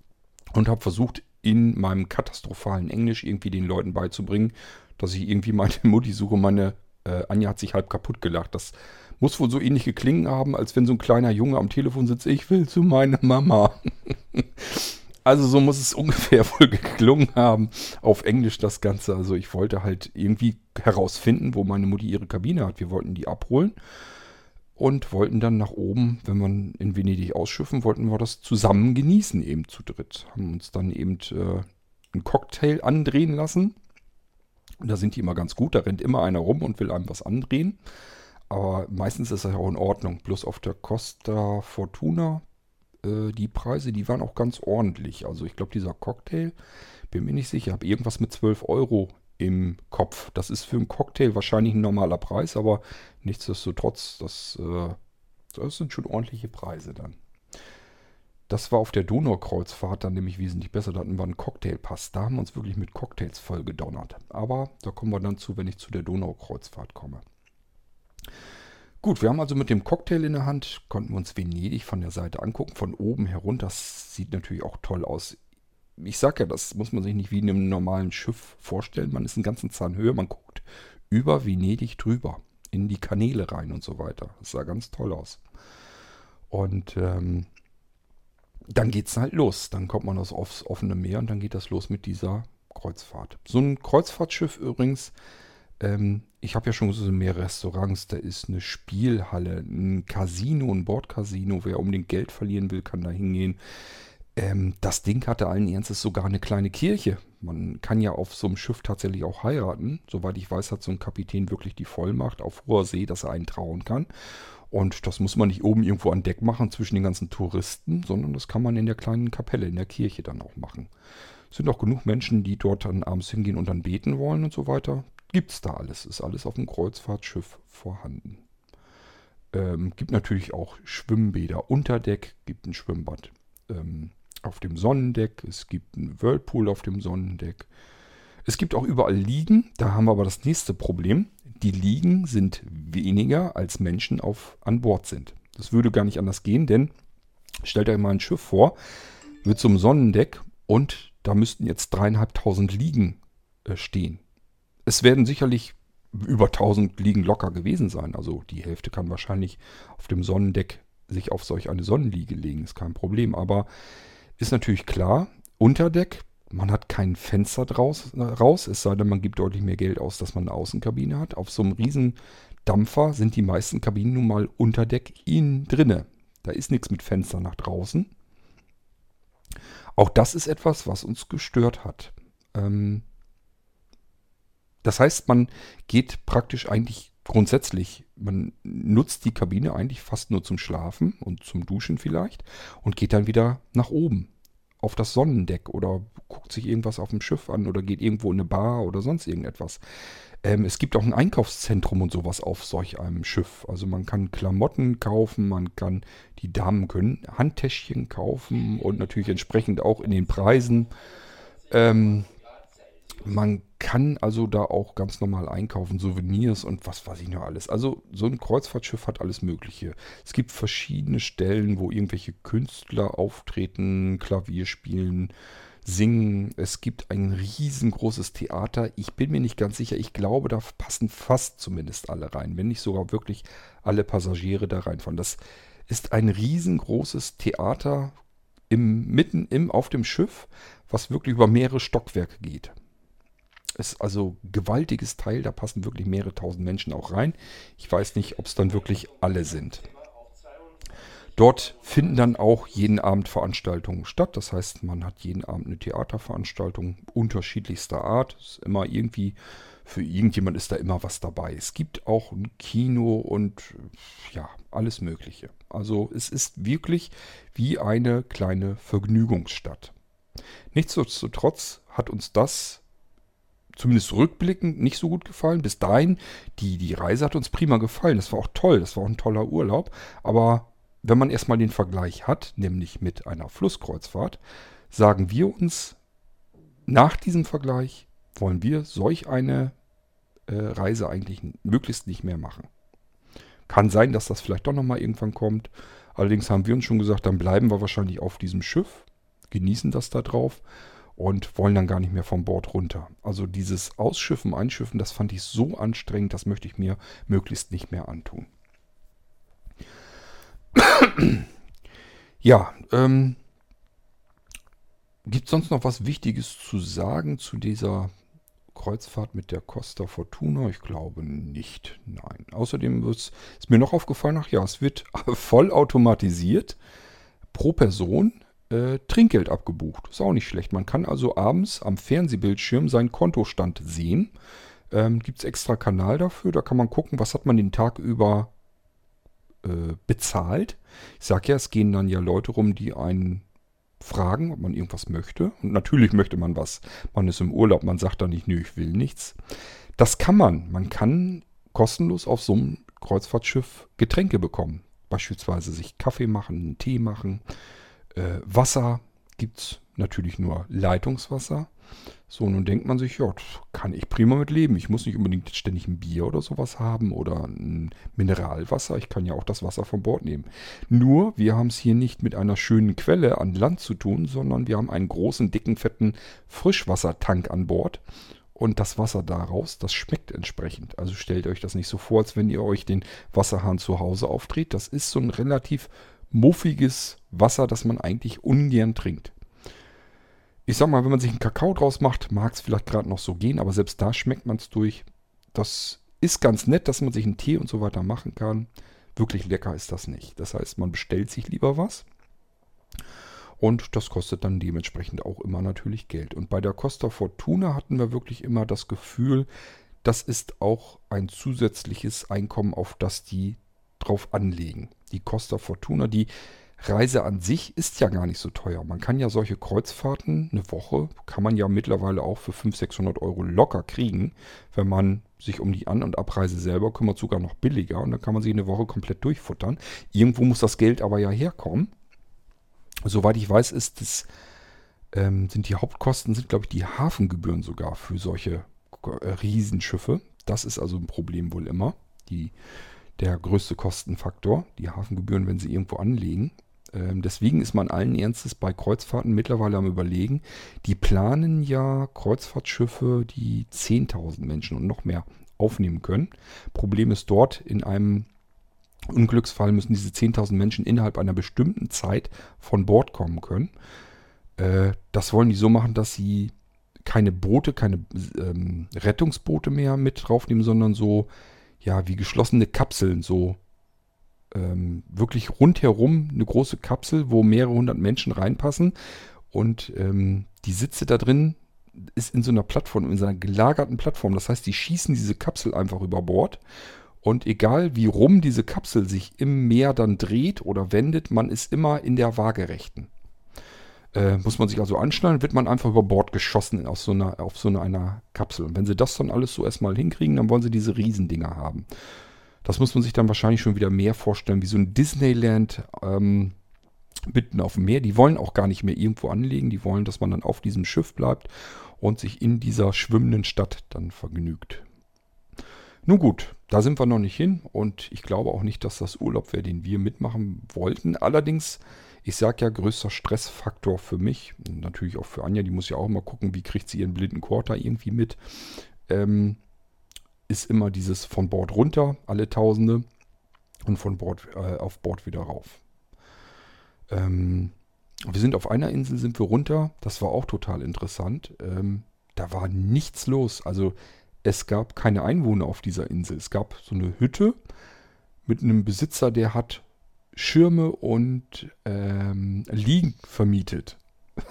und habe versucht, in meinem katastrophalen Englisch irgendwie den Leuten beizubringen, dass ich irgendwie meine <laughs> Mutti suche. Meine äh, Anja hat sich halb kaputt gelacht. Das muss wohl so ähnlich geklingen haben, als wenn so ein kleiner Junge am Telefon sitzt. Ich will zu meiner Mama. <laughs> also so muss es <laughs> ungefähr wohl geklungen haben. Auf Englisch das Ganze. Also ich wollte halt irgendwie herausfinden, wo meine Mutti ihre Kabine hat. Wir wollten die abholen und wollten dann nach oben, wenn wir in Venedig ausschiffen, wollten wir das zusammen genießen, eben zu dritt. Haben uns dann eben äh, einen Cocktail andrehen lassen da sind die immer ganz gut. Da rennt immer einer rum und will einem was andrehen. Aber meistens ist das ja auch in Ordnung. Bloß auf der Costa Fortuna, äh, die Preise, die waren auch ganz ordentlich. Also ich glaube, dieser Cocktail, bin mir nicht sicher, habe irgendwas mit 12 Euro im Kopf. Das ist für einen Cocktail wahrscheinlich ein normaler Preis, aber nichtsdestotrotz, das, äh, das sind schon ordentliche Preise dann. Das war auf der Donaukreuzfahrt dann nämlich wesentlich besser. Da hatten wir einen Cocktailpass. Da haben wir uns wirklich mit Cocktails voll gedonnert. Aber da kommen wir dann zu, wenn ich zu der Donaukreuzfahrt komme. Gut, wir haben also mit dem Cocktail in der Hand, konnten wir uns Venedig von der Seite angucken, von oben herunter. Das sieht natürlich auch toll aus. Ich sag ja, das muss man sich nicht wie in einem normalen Schiff vorstellen. Man ist einen ganzen Zahn höher, man guckt über Venedig drüber, in die Kanäle rein und so weiter. Das sah ganz toll aus. Und ähm, dann geht es halt los. Dann kommt man aufs offene Meer und dann geht das los mit dieser Kreuzfahrt. So ein Kreuzfahrtschiff übrigens, ähm, ich habe ja schon so mehr Restaurants, da ist eine Spielhalle, ein Casino, ein Bordcasino. Wer unbedingt Geld verlieren will, kann da hingehen. Ähm, das Ding hatte allen Ernstes sogar eine kleine Kirche. Man kann ja auf so einem Schiff tatsächlich auch heiraten. Soweit ich weiß, hat so ein Kapitän wirklich die Vollmacht auf hoher See, dass er einen trauen kann. Und das muss man nicht oben irgendwo an Deck machen zwischen den ganzen Touristen, sondern das kann man in der kleinen Kapelle, in der Kirche dann auch machen. Es sind auch genug Menschen, die dort dann abends hingehen und dann beten wollen und so weiter. Gibt es da alles, ist alles auf dem Kreuzfahrtschiff vorhanden. Ähm, gibt natürlich auch Schwimmbäder unter Deck, gibt ein Schwimmbad ähm, auf dem Sonnendeck, es gibt einen Whirlpool auf dem Sonnendeck. Es gibt auch überall Liegen, da haben wir aber das nächste Problem die Liegen sind weniger als Menschen auf, an Bord sind. Das würde gar nicht anders gehen, denn stellt euch mal ein Schiff vor mit so einem Sonnendeck und da müssten jetzt dreieinhalbtausend Liegen äh, stehen. Es werden sicherlich über 1000 Liegen locker gewesen sein. Also die Hälfte kann wahrscheinlich auf dem Sonnendeck sich auf solch eine Sonnenliege legen, ist kein Problem. Aber ist natürlich klar, Unterdeck man hat kein Fenster draus, raus, es sei denn, man gibt deutlich mehr Geld aus, dass man eine Außenkabine hat. Auf so einem riesen Dampfer sind die meisten Kabinen nun mal unter Deck innen drinne. Da ist nichts mit Fenster nach draußen. Auch das ist etwas, was uns gestört hat. Ähm das heißt, man geht praktisch eigentlich grundsätzlich, man nutzt die Kabine eigentlich fast nur zum Schlafen und zum Duschen vielleicht und geht dann wieder nach oben auf das Sonnendeck oder guckt sich irgendwas auf dem Schiff an oder geht irgendwo in eine Bar oder sonst irgendetwas. Ähm, es gibt auch ein Einkaufszentrum und sowas auf solch einem Schiff. Also man kann Klamotten kaufen, man kann, die Damen können Handtäschchen kaufen und natürlich entsprechend auch in den Preisen. Ähm, Man kann also da auch ganz normal einkaufen, Souvenirs und was weiß ich noch alles. Also so ein Kreuzfahrtschiff hat alles Mögliche. Es gibt verschiedene Stellen, wo irgendwelche Künstler auftreten, Klavier spielen, singen. Es gibt ein riesengroßes Theater. Ich bin mir nicht ganz sicher. Ich glaube, da passen fast zumindest alle rein, wenn nicht sogar wirklich alle Passagiere da reinfahren. Das ist ein riesengroßes Theater im, mitten im, auf dem Schiff, was wirklich über mehrere Stockwerke geht. Ist also gewaltiges Teil, da passen wirklich mehrere tausend Menschen auch rein. Ich weiß nicht, ob es dann wirklich alle sind. Dort finden dann auch jeden Abend Veranstaltungen statt. Das heißt, man hat jeden Abend eine Theaterveranstaltung unterschiedlichster Art. Ist immer irgendwie, für irgendjemand ist da immer was dabei. Es gibt auch ein Kino und ja, alles Mögliche. Also es ist wirklich wie eine kleine Vergnügungsstadt. Nichtsdestotrotz hat uns das zumindest rückblickend nicht so gut gefallen. Bis dahin, die, die Reise hat uns prima gefallen. Das war auch toll. Das war auch ein toller Urlaub. Aber wenn man erstmal den Vergleich hat, nämlich mit einer Flusskreuzfahrt, sagen wir uns, nach diesem Vergleich wollen wir solch eine äh, Reise eigentlich möglichst nicht mehr machen. Kann sein, dass das vielleicht doch nochmal irgendwann kommt. Allerdings haben wir uns schon gesagt, dann bleiben wir wahrscheinlich auf diesem Schiff, genießen das da drauf und wollen dann gar nicht mehr vom Bord runter. Also dieses Ausschiffen, Einschiffen, das fand ich so anstrengend, das möchte ich mir möglichst nicht mehr antun. ja, ähm, gibt es sonst noch was Wichtiges zu sagen zu dieser Kreuzfahrt mit der Costa Fortuna? Ich glaube nicht. Nein. Außerdem ist mir noch aufgefallen, ach ja, es wird <laughs> vollautomatisiert pro Person äh, Trinkgeld abgebucht. Ist auch nicht schlecht. Man kann also abends am Fernsehbildschirm seinen Kontostand sehen. Ähm, Gibt es extra Kanal dafür. Da kann man gucken, was hat man den Tag über äh, bezahlt. Ich sage ja, es gehen dann ja Leute rum, die einen fragen, ob man irgendwas möchte. Und natürlich möchte man was. Man ist im Urlaub, man sagt dann nicht, nö, ich will nichts. Das kann man. Man kann kostenlos auf so einem Kreuzfahrtschiff Getränke bekommen. Beispielsweise sich Kaffee machen, einen Tee machen, äh, Wasser gibt es natürlich nur Leitungswasser. So, nun denkt man sich, ja, kann ich prima mit leben. Ich muss nicht unbedingt ständig ein Bier oder sowas haben oder ein Mineralwasser. Ich kann ja auch das Wasser von Bord nehmen. Nur, wir haben es hier nicht mit einer schönen Quelle an Land zu tun, sondern wir haben einen großen, dicken, fetten Frischwassertank an Bord. Und das Wasser daraus, das schmeckt entsprechend. Also stellt euch das nicht so vor, als wenn ihr euch den Wasserhahn zu Hause aufdreht. Das ist so ein relativ muffiges Wasser, das man eigentlich ungern trinkt. Ich sag mal, wenn man sich einen Kakao draus macht, mag es vielleicht gerade noch so gehen, aber selbst da schmeckt man es durch. Das ist ganz nett, dass man sich einen Tee und so weiter machen kann. Wirklich lecker ist das nicht. Das heißt, man bestellt sich lieber was. Und das kostet dann dementsprechend auch immer natürlich Geld. Und bei der Costa Fortuna hatten wir wirklich immer das Gefühl, das ist auch ein zusätzliches Einkommen, auf das die drauf anlegen. Die Costa Fortuna, die Reise an sich ist ja gar nicht so teuer. Man kann ja solche Kreuzfahrten, eine Woche, kann man ja mittlerweile auch für 500, 600 Euro locker kriegen, wenn man sich um die An- und Abreise selber kümmert, sogar noch billiger. Und dann kann man sich eine Woche komplett durchfuttern. Irgendwo muss das Geld aber ja herkommen. Soweit ich weiß, ist es, ähm, sind die Hauptkosten, sind glaube ich die Hafengebühren sogar für solche äh, Riesenschiffe. Das ist also ein Problem wohl immer. Die der größte Kostenfaktor, die Hafengebühren, wenn sie irgendwo anlegen. Ähm, deswegen ist man allen Ernstes bei Kreuzfahrten mittlerweile am Überlegen. Die planen ja Kreuzfahrtschiffe, die 10.000 Menschen und noch mehr aufnehmen können. Problem ist dort, in einem Unglücksfall müssen diese 10.000 Menschen innerhalb einer bestimmten Zeit von Bord kommen können. Äh, das wollen die so machen, dass sie keine Boote, keine ähm, Rettungsboote mehr mit draufnehmen, sondern so ja, wie geschlossene Kapseln, so ähm, wirklich rundherum eine große Kapsel, wo mehrere hundert Menschen reinpassen. Und ähm, die Sitze da drin ist in so einer Plattform, in so einer gelagerten Plattform. Das heißt, die schießen diese Kapsel einfach über Bord. Und egal wie rum diese Kapsel sich im Meer dann dreht oder wendet, man ist immer in der Waagerechten. Äh, muss man sich also anschnallen, wird man einfach über Bord geschossen auf so, einer, auf so einer, Kapsel. Und wenn sie das dann alles so erstmal hinkriegen, dann wollen sie diese Riesendinger haben. Das muss man sich dann wahrscheinlich schon wieder mehr vorstellen, wie so ein Disneyland ähm, mitten auf dem Meer. Die wollen auch gar nicht mehr irgendwo anlegen. Die wollen, dass man dann auf diesem Schiff bleibt und sich in dieser schwimmenden Stadt dann vergnügt. Nun gut, da sind wir noch nicht hin und ich glaube auch nicht, dass das Urlaub wäre, den wir mitmachen wollten. Allerdings, ich sage ja, größter Stressfaktor für mich, natürlich auch für Anja, die muss ja auch mal gucken, wie kriegt sie ihren blinden Quarter irgendwie mit, ähm, ist immer dieses von Bord runter, alle Tausende und von Bord äh, auf Bord wieder rauf. Ähm, wir sind auf einer Insel, sind wir runter. Das war auch total interessant. Ähm, da war nichts los. Also es gab keine Einwohner auf dieser Insel. Es gab so eine Hütte mit einem Besitzer, der hat Schirme und ähm, Liegen vermietet. <laughs>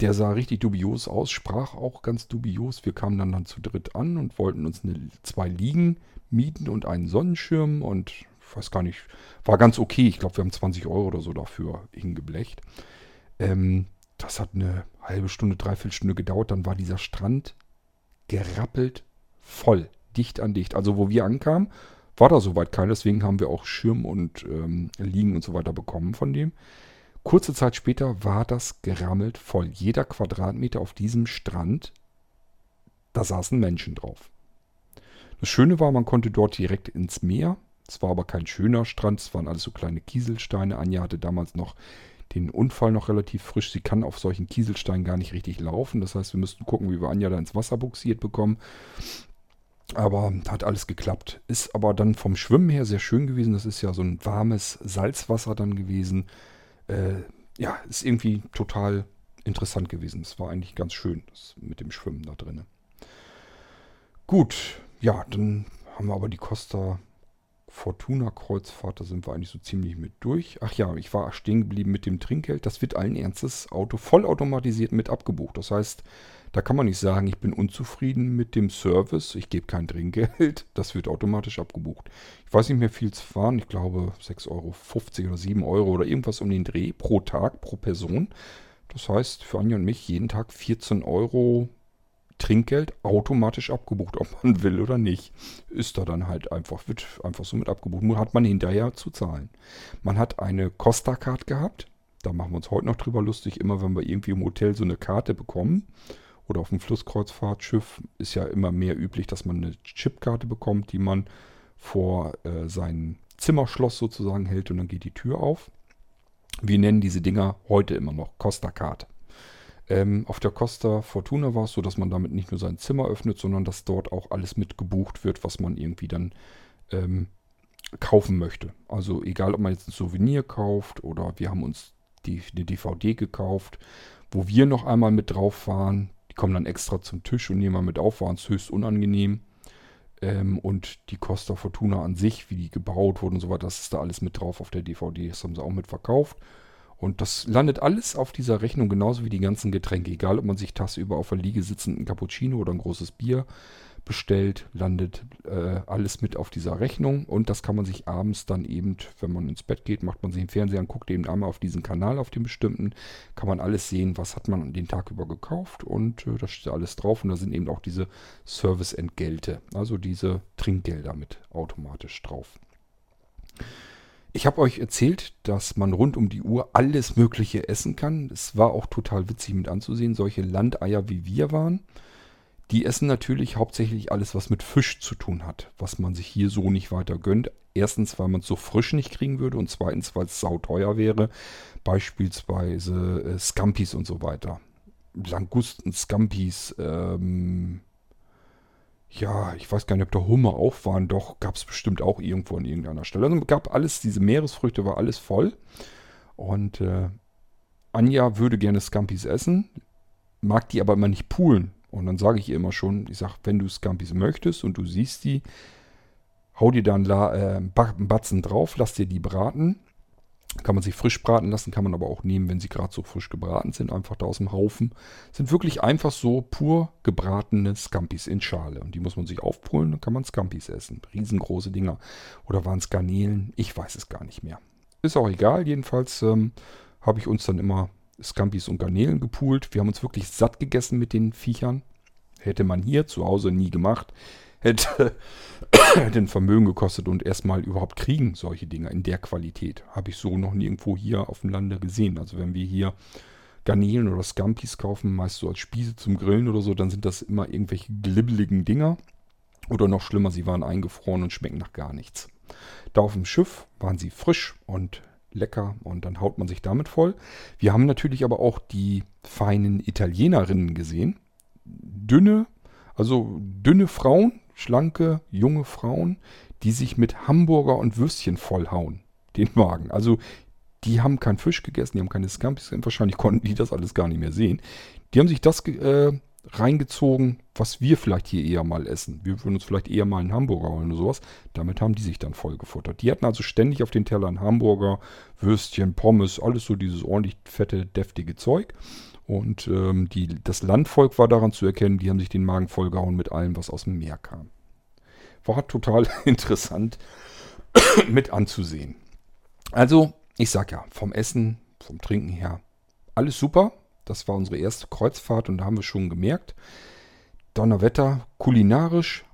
der sah richtig dubios aus, sprach auch ganz dubios. Wir kamen dann, dann zu dritt an und wollten uns eine, zwei Liegen mieten und einen Sonnenschirm und ich weiß gar nicht, war ganz okay. Ich glaube, wir haben 20 Euro oder so dafür hingeblecht. Ähm, das hat eine halbe Stunde, dreiviertel Stunde gedauert. Dann war dieser Strand gerappelt voll, dicht an dicht. Also wo wir ankamen, war da soweit keiner. Deswegen haben wir auch Schirm und ähm, Liegen und so weiter bekommen von dem. Kurze Zeit später war das gerammelt voll. Jeder Quadratmeter auf diesem Strand, da saßen Menschen drauf. Das Schöne war, man konnte dort direkt ins Meer. Es war aber kein schöner Strand, es waren alles so kleine Kieselsteine. Anja hatte damals noch den Unfall noch relativ frisch. Sie kann auf solchen Kieselsteinen gar nicht richtig laufen. Das heißt, wir müssten gucken, wie wir Anja da ins Wasser buxiert bekommen. Aber hat alles geklappt. Ist aber dann vom Schwimmen her sehr schön gewesen. Das ist ja so ein warmes Salzwasser dann gewesen. Äh, ja, ist irgendwie total interessant gewesen. Es war eigentlich ganz schön mit dem Schwimmen da drinnen. Gut, ja, dann haben wir aber die Costa Fortuna-Kreuzfahrt, da sind wir eigentlich so ziemlich mit durch. Ach ja, ich war stehen geblieben mit dem Trinkgeld. Das wird allen Ernstes Auto vollautomatisiert mit abgebucht. Das heißt, da kann man nicht sagen, ich bin unzufrieden mit dem Service, ich gebe kein Trinkgeld. <laughs> Das wird automatisch abgebucht. Ich weiß nicht mehr viel zu fahren. Ich glaube 6,50 Euro oder 7 Euro oder irgendwas um den Dreh pro Tag, pro Person. Das heißt, für Anja und mich jeden Tag 14 Euro Trinkgeld automatisch abgebucht, ob man <laughs> will oder nicht. Ist da dann halt einfach, wird einfach so mit abgebucht. Nur hat man hinterher zu zahlen. Man hat eine Costa-Card gehabt. Da machen wir uns heute noch drüber lustig. Immer wenn wir irgendwie im Hotel so eine Karte bekommen oder auf dem Flusskreuzfahrtschiff ist ja immer mehr üblich, dass man eine Chipkarte bekommt, die man vor äh, sein Zimmerschloss sozusagen hält und dann geht die Tür auf. Wir nennen diese Dinger heute immer noch Costa-Card. Ähm, auf der Costa Fortuna war es so, dass man damit nicht nur sein Zimmer öffnet, sondern dass dort auch alles mit gebucht wird, was man irgendwie dann ähm, kaufen möchte. Also egal, ob man jetzt ein Souvenir kauft oder wir haben uns die, eine DVD gekauft, wo wir noch einmal mit drauf waren. Die kommen dann extra zum Tisch und nehmen mal mit auf, war uns höchst unangenehm. Ähm, und die Costa Fortuna an sich, wie die gebaut wurden und so weiter, das ist da alles mit drauf auf der DVD. Das haben sie auch mit verkauft. Und das landet alles auf dieser Rechnung, genauso wie die ganzen Getränke. Egal, ob man sich tagsüber auf der Liege sitzend ein Cappuccino oder ein großes Bier bestellt, landet äh, alles mit auf dieser Rechnung. Und das kann man sich abends dann eben, wenn man ins Bett geht, macht man sich den Fernseher an, guckt eben einmal auf diesen Kanal, auf den bestimmten, kann man alles sehen, was hat man den Tag über gekauft. Und äh, da steht alles drauf. Und da sind eben auch diese Serviceentgelte, also diese Trinkgelder mit automatisch drauf. Ich habe euch erzählt, dass man rund um die Uhr alles Mögliche essen kann. Es war auch total witzig mit anzusehen. Solche Landeier wie wir waren, die essen natürlich hauptsächlich alles, was mit Fisch zu tun hat, was man sich hier so nicht weiter gönnt. Erstens, weil man es so frisch nicht kriegen würde und zweitens, weil es sauteuer wäre. Beispielsweise äh, Scampis und so weiter. Langusten, Scampis, ähm, ja, ich weiß gar nicht, ob da Hummer auch waren. Doch, gab es bestimmt auch irgendwo an irgendeiner Stelle. Also gab alles, diese Meeresfrüchte war alles voll. Und äh, Anja würde gerne Scampis essen, mag die aber immer nicht poolen. Und dann sage ich ihr immer schon, ich sage, wenn du Scampis möchtest und du siehst die, hau dir dann äh, einen Batzen drauf, lass dir die braten kann man sich frisch braten lassen, kann man aber auch nehmen, wenn sie gerade so frisch gebraten sind, einfach da aus dem Haufen. Sind wirklich einfach so pur gebratene Scampis in Schale. Und die muss man sich aufpulen, dann kann man Scampis essen. Riesengroße Dinger. Oder waren es Garnelen? Ich weiß es gar nicht mehr. Ist auch egal, jedenfalls ähm, habe ich uns dann immer Scampis und Garnelen gepult. Wir haben uns wirklich satt gegessen mit den Viechern. Hätte man hier zu Hause nie gemacht. hätte, <coughs> hätte ein Vermögen gekostet und erstmal überhaupt kriegen solche Dinge in der Qualität. Habe ich so noch nirgendwo hier auf dem Lande gesehen. Also wenn wir hier Garnelen oder Scampis kaufen, meist so als Spieße zum Grillen oder so, dann sind das immer irgendwelche glibbeligen Dinger. Oder noch schlimmer, sie waren eingefroren und schmecken nach gar nichts. Da auf dem Schiff waren sie frisch und lecker und dann haut man sich damit voll. Wir haben natürlich aber auch die feinen Italienerinnen gesehen. Dünne, also dünne Frauen, schlanke, junge Frauen, die sich mit Hamburger und Würstchen vollhauen. Den Magen. Also die haben keinen Fisch gegessen, die haben keine Scampis, wahrscheinlich konnten die das alles gar nicht mehr sehen. Die haben sich das äh, reingezogen, was wir vielleicht hier eher mal essen. Wir würden uns vielleicht eher mal einen Hamburger holen oder sowas. Damit haben die sich dann voll gefuttert. Die hatten also ständig auf den Tellern Hamburger, Würstchen, Pommes, alles so dieses ordentlich fette, deftige Zeug. Und ähm, die, das Landvolk war daran zu erkennen, die haben sich den Magen vollgehauen mit allem, was aus dem Meer kam. War total <laughs> interessant <coughs> mit anzusehen. Also ich sag ja, vom Essen, vom Trinken her, alles super. Das war unsere erste Kreuzfahrt und da haben wir schon gemerkt, Donnerwetter, kulinarisch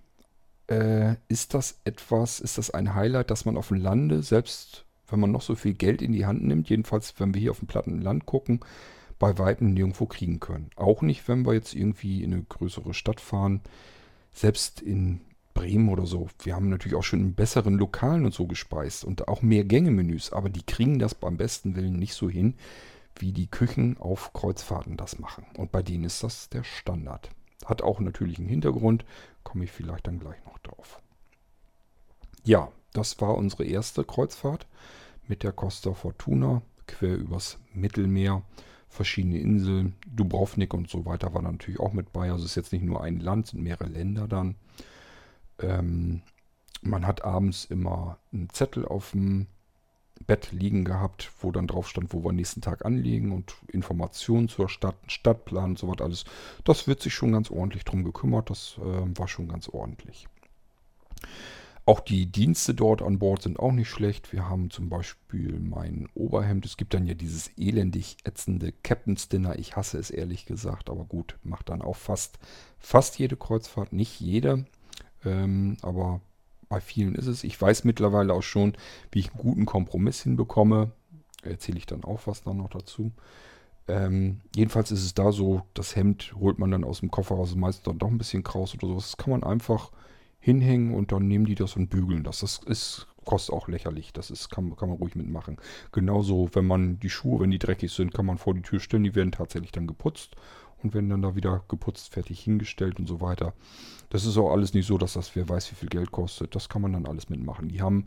äh, ist das etwas, ist das ein Highlight, dass man auf dem Lande, selbst wenn man noch so viel Geld in die Hand nimmt, jedenfalls wenn wir hier auf dem platten Land gucken, bei Weitem nirgendwo kriegen können. Auch nicht, wenn wir jetzt irgendwie in eine größere Stadt fahren. Selbst in Bremen oder so. Wir haben natürlich auch schon in besseren Lokalen und so gespeist und auch mehr Gängemenüs, aber die kriegen das beim besten Willen nicht so hin, wie die Küchen auf Kreuzfahrten das machen. Und bei denen ist das der Standard. Hat auch natürlich einen Hintergrund, komme ich vielleicht dann gleich noch drauf. Ja, das war unsere erste Kreuzfahrt mit der Costa Fortuna quer übers Mittelmeer. Verschiedene Inseln, Dubrovnik und so weiter war natürlich auch mit bei. Also es ist jetzt nicht nur ein Land, sind mehrere Länder dann. Ähm, man hat abends immer einen Zettel auf dem Bett liegen gehabt, wo dann drauf stand, wo wir nächsten Tag anlegen und Informationen zur Stadt, Stadtplan und so was alles. Das wird sich schon ganz ordentlich drum gekümmert. Das äh, war schon ganz ordentlich. Auch die Dienste dort an Bord sind auch nicht schlecht. Wir haben zum Beispiel mein Oberhemd. Es gibt dann ja dieses elendig ätzende Captain's Dinner. Ich hasse es ehrlich gesagt, aber gut, macht dann auch fast, fast jede Kreuzfahrt. Nicht jede. Ähm, aber bei vielen ist es. Ich weiß mittlerweile auch schon, wie ich einen guten Kompromiss hinbekomme. Erzähle ich dann auch was dann noch dazu. Ähm, jedenfalls ist es da so, das Hemd holt man dann aus dem Koffer raus, meistens dann doch ein bisschen kraus oder sowas. Das kann man einfach hinhängen und dann nehmen die das und bügeln das. Das ist, kostet auch lächerlich. Das ist, kann, kann man ruhig mitmachen. Genauso, wenn man die Schuhe, wenn die dreckig sind, kann man vor die Tür stellen. Die werden tatsächlich dann geputzt und werden dann da wieder geputzt, fertig hingestellt und so weiter. Das ist auch alles nicht so, dass das wer weiß, wie viel Geld kostet. Das kann man dann alles mitmachen. Die haben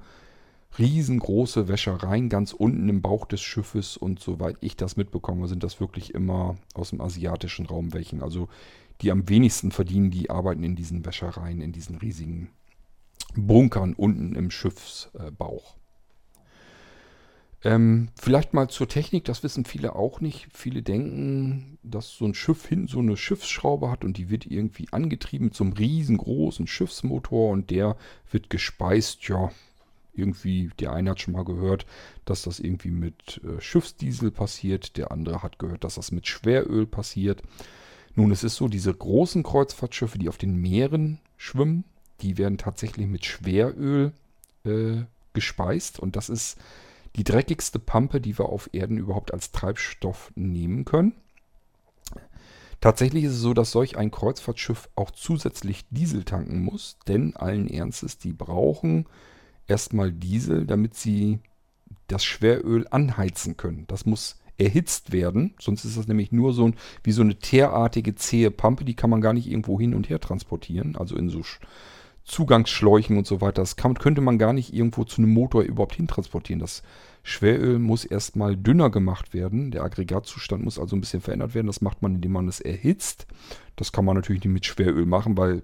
riesengroße Wäschereien ganz unten im Bauch des Schiffes und soweit ich das mitbekomme, sind das wirklich immer aus dem asiatischen Raum welchen. Also die am wenigsten verdienen, die arbeiten in diesen Wäschereien, in diesen riesigen Bunkern unten im Schiffsbauch. Ähm, vielleicht mal zur Technik, das wissen viele auch nicht. Viele denken, dass so ein Schiff hinten so eine Schiffsschraube hat und die wird irgendwie angetrieben einem riesengroßen Schiffsmotor und der wird gespeist. Ja, irgendwie, der eine hat schon mal gehört, dass das irgendwie mit äh, Schiffsdiesel passiert, der andere hat gehört, dass das mit Schweröl passiert. Nun, es ist so, diese großen Kreuzfahrtschiffe, die auf den Meeren schwimmen, die werden tatsächlich mit Schweröl äh, gespeist und das ist die dreckigste Pampe, die wir auf Erden überhaupt als Treibstoff nehmen können. Tatsächlich ist es so, dass solch ein Kreuzfahrtschiff auch zusätzlich Diesel tanken muss, denn allen Ernstes, die brauchen erstmal Diesel, damit sie das Schweröl anheizen können. Das muss erhitzt werden, sonst ist das nämlich nur so ein, wie so eine teerartige zähe Pampe, die kann man gar nicht irgendwo hin und her transportieren, also in so Zugangsschläuchen und so weiter. Das kann, könnte man gar nicht irgendwo zu einem Motor überhaupt hintransportieren. Das Schweröl muss erstmal dünner gemacht werden. Der Aggregatzustand muss also ein bisschen verändert werden. Das macht man, indem man es erhitzt. Das kann man natürlich nicht mit Schweröl machen, weil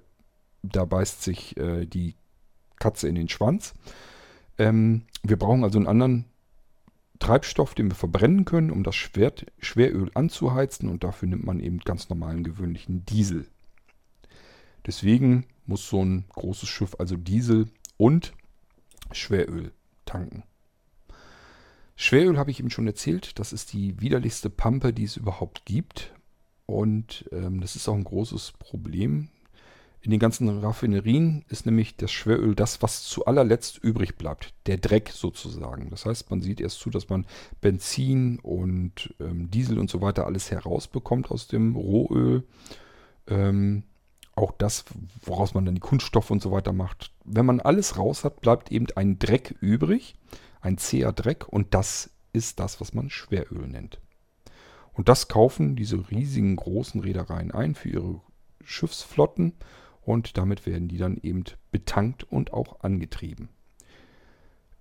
da beißt sich äh, die Katze in den Schwanz. Ähm, wir brauchen also einen anderen Treibstoff, den wir verbrennen können, um das Schwer Schweröl anzuheizen. Und dafür nimmt man eben ganz normalen gewöhnlichen Diesel. Deswegen muss so ein großes Schiff also Diesel und Schweröl tanken. Schweröl habe ich eben schon erzählt, das ist die widerlichste Pampe, die es überhaupt gibt. Und ähm, das ist auch ein großes Problem. In den ganzen Raffinerien ist nämlich das Schweröl das, was zu allerletzt übrig bleibt. Der Dreck sozusagen. Das heißt, man sieht erst zu, dass man Benzin und ähm, Diesel und so weiter alles herausbekommt aus dem Rohöl. Ähm, auch das, woraus man dann die Kunststoffe und so weiter macht. Wenn man alles raus hat, bleibt eben ein Dreck übrig, ein zäher Dreck und das ist das, was man Schweröl nennt. Und das kaufen diese riesigen großen Reedereien ein für ihre Schiffsflotten und damit werden die dann eben betankt und auch angetrieben.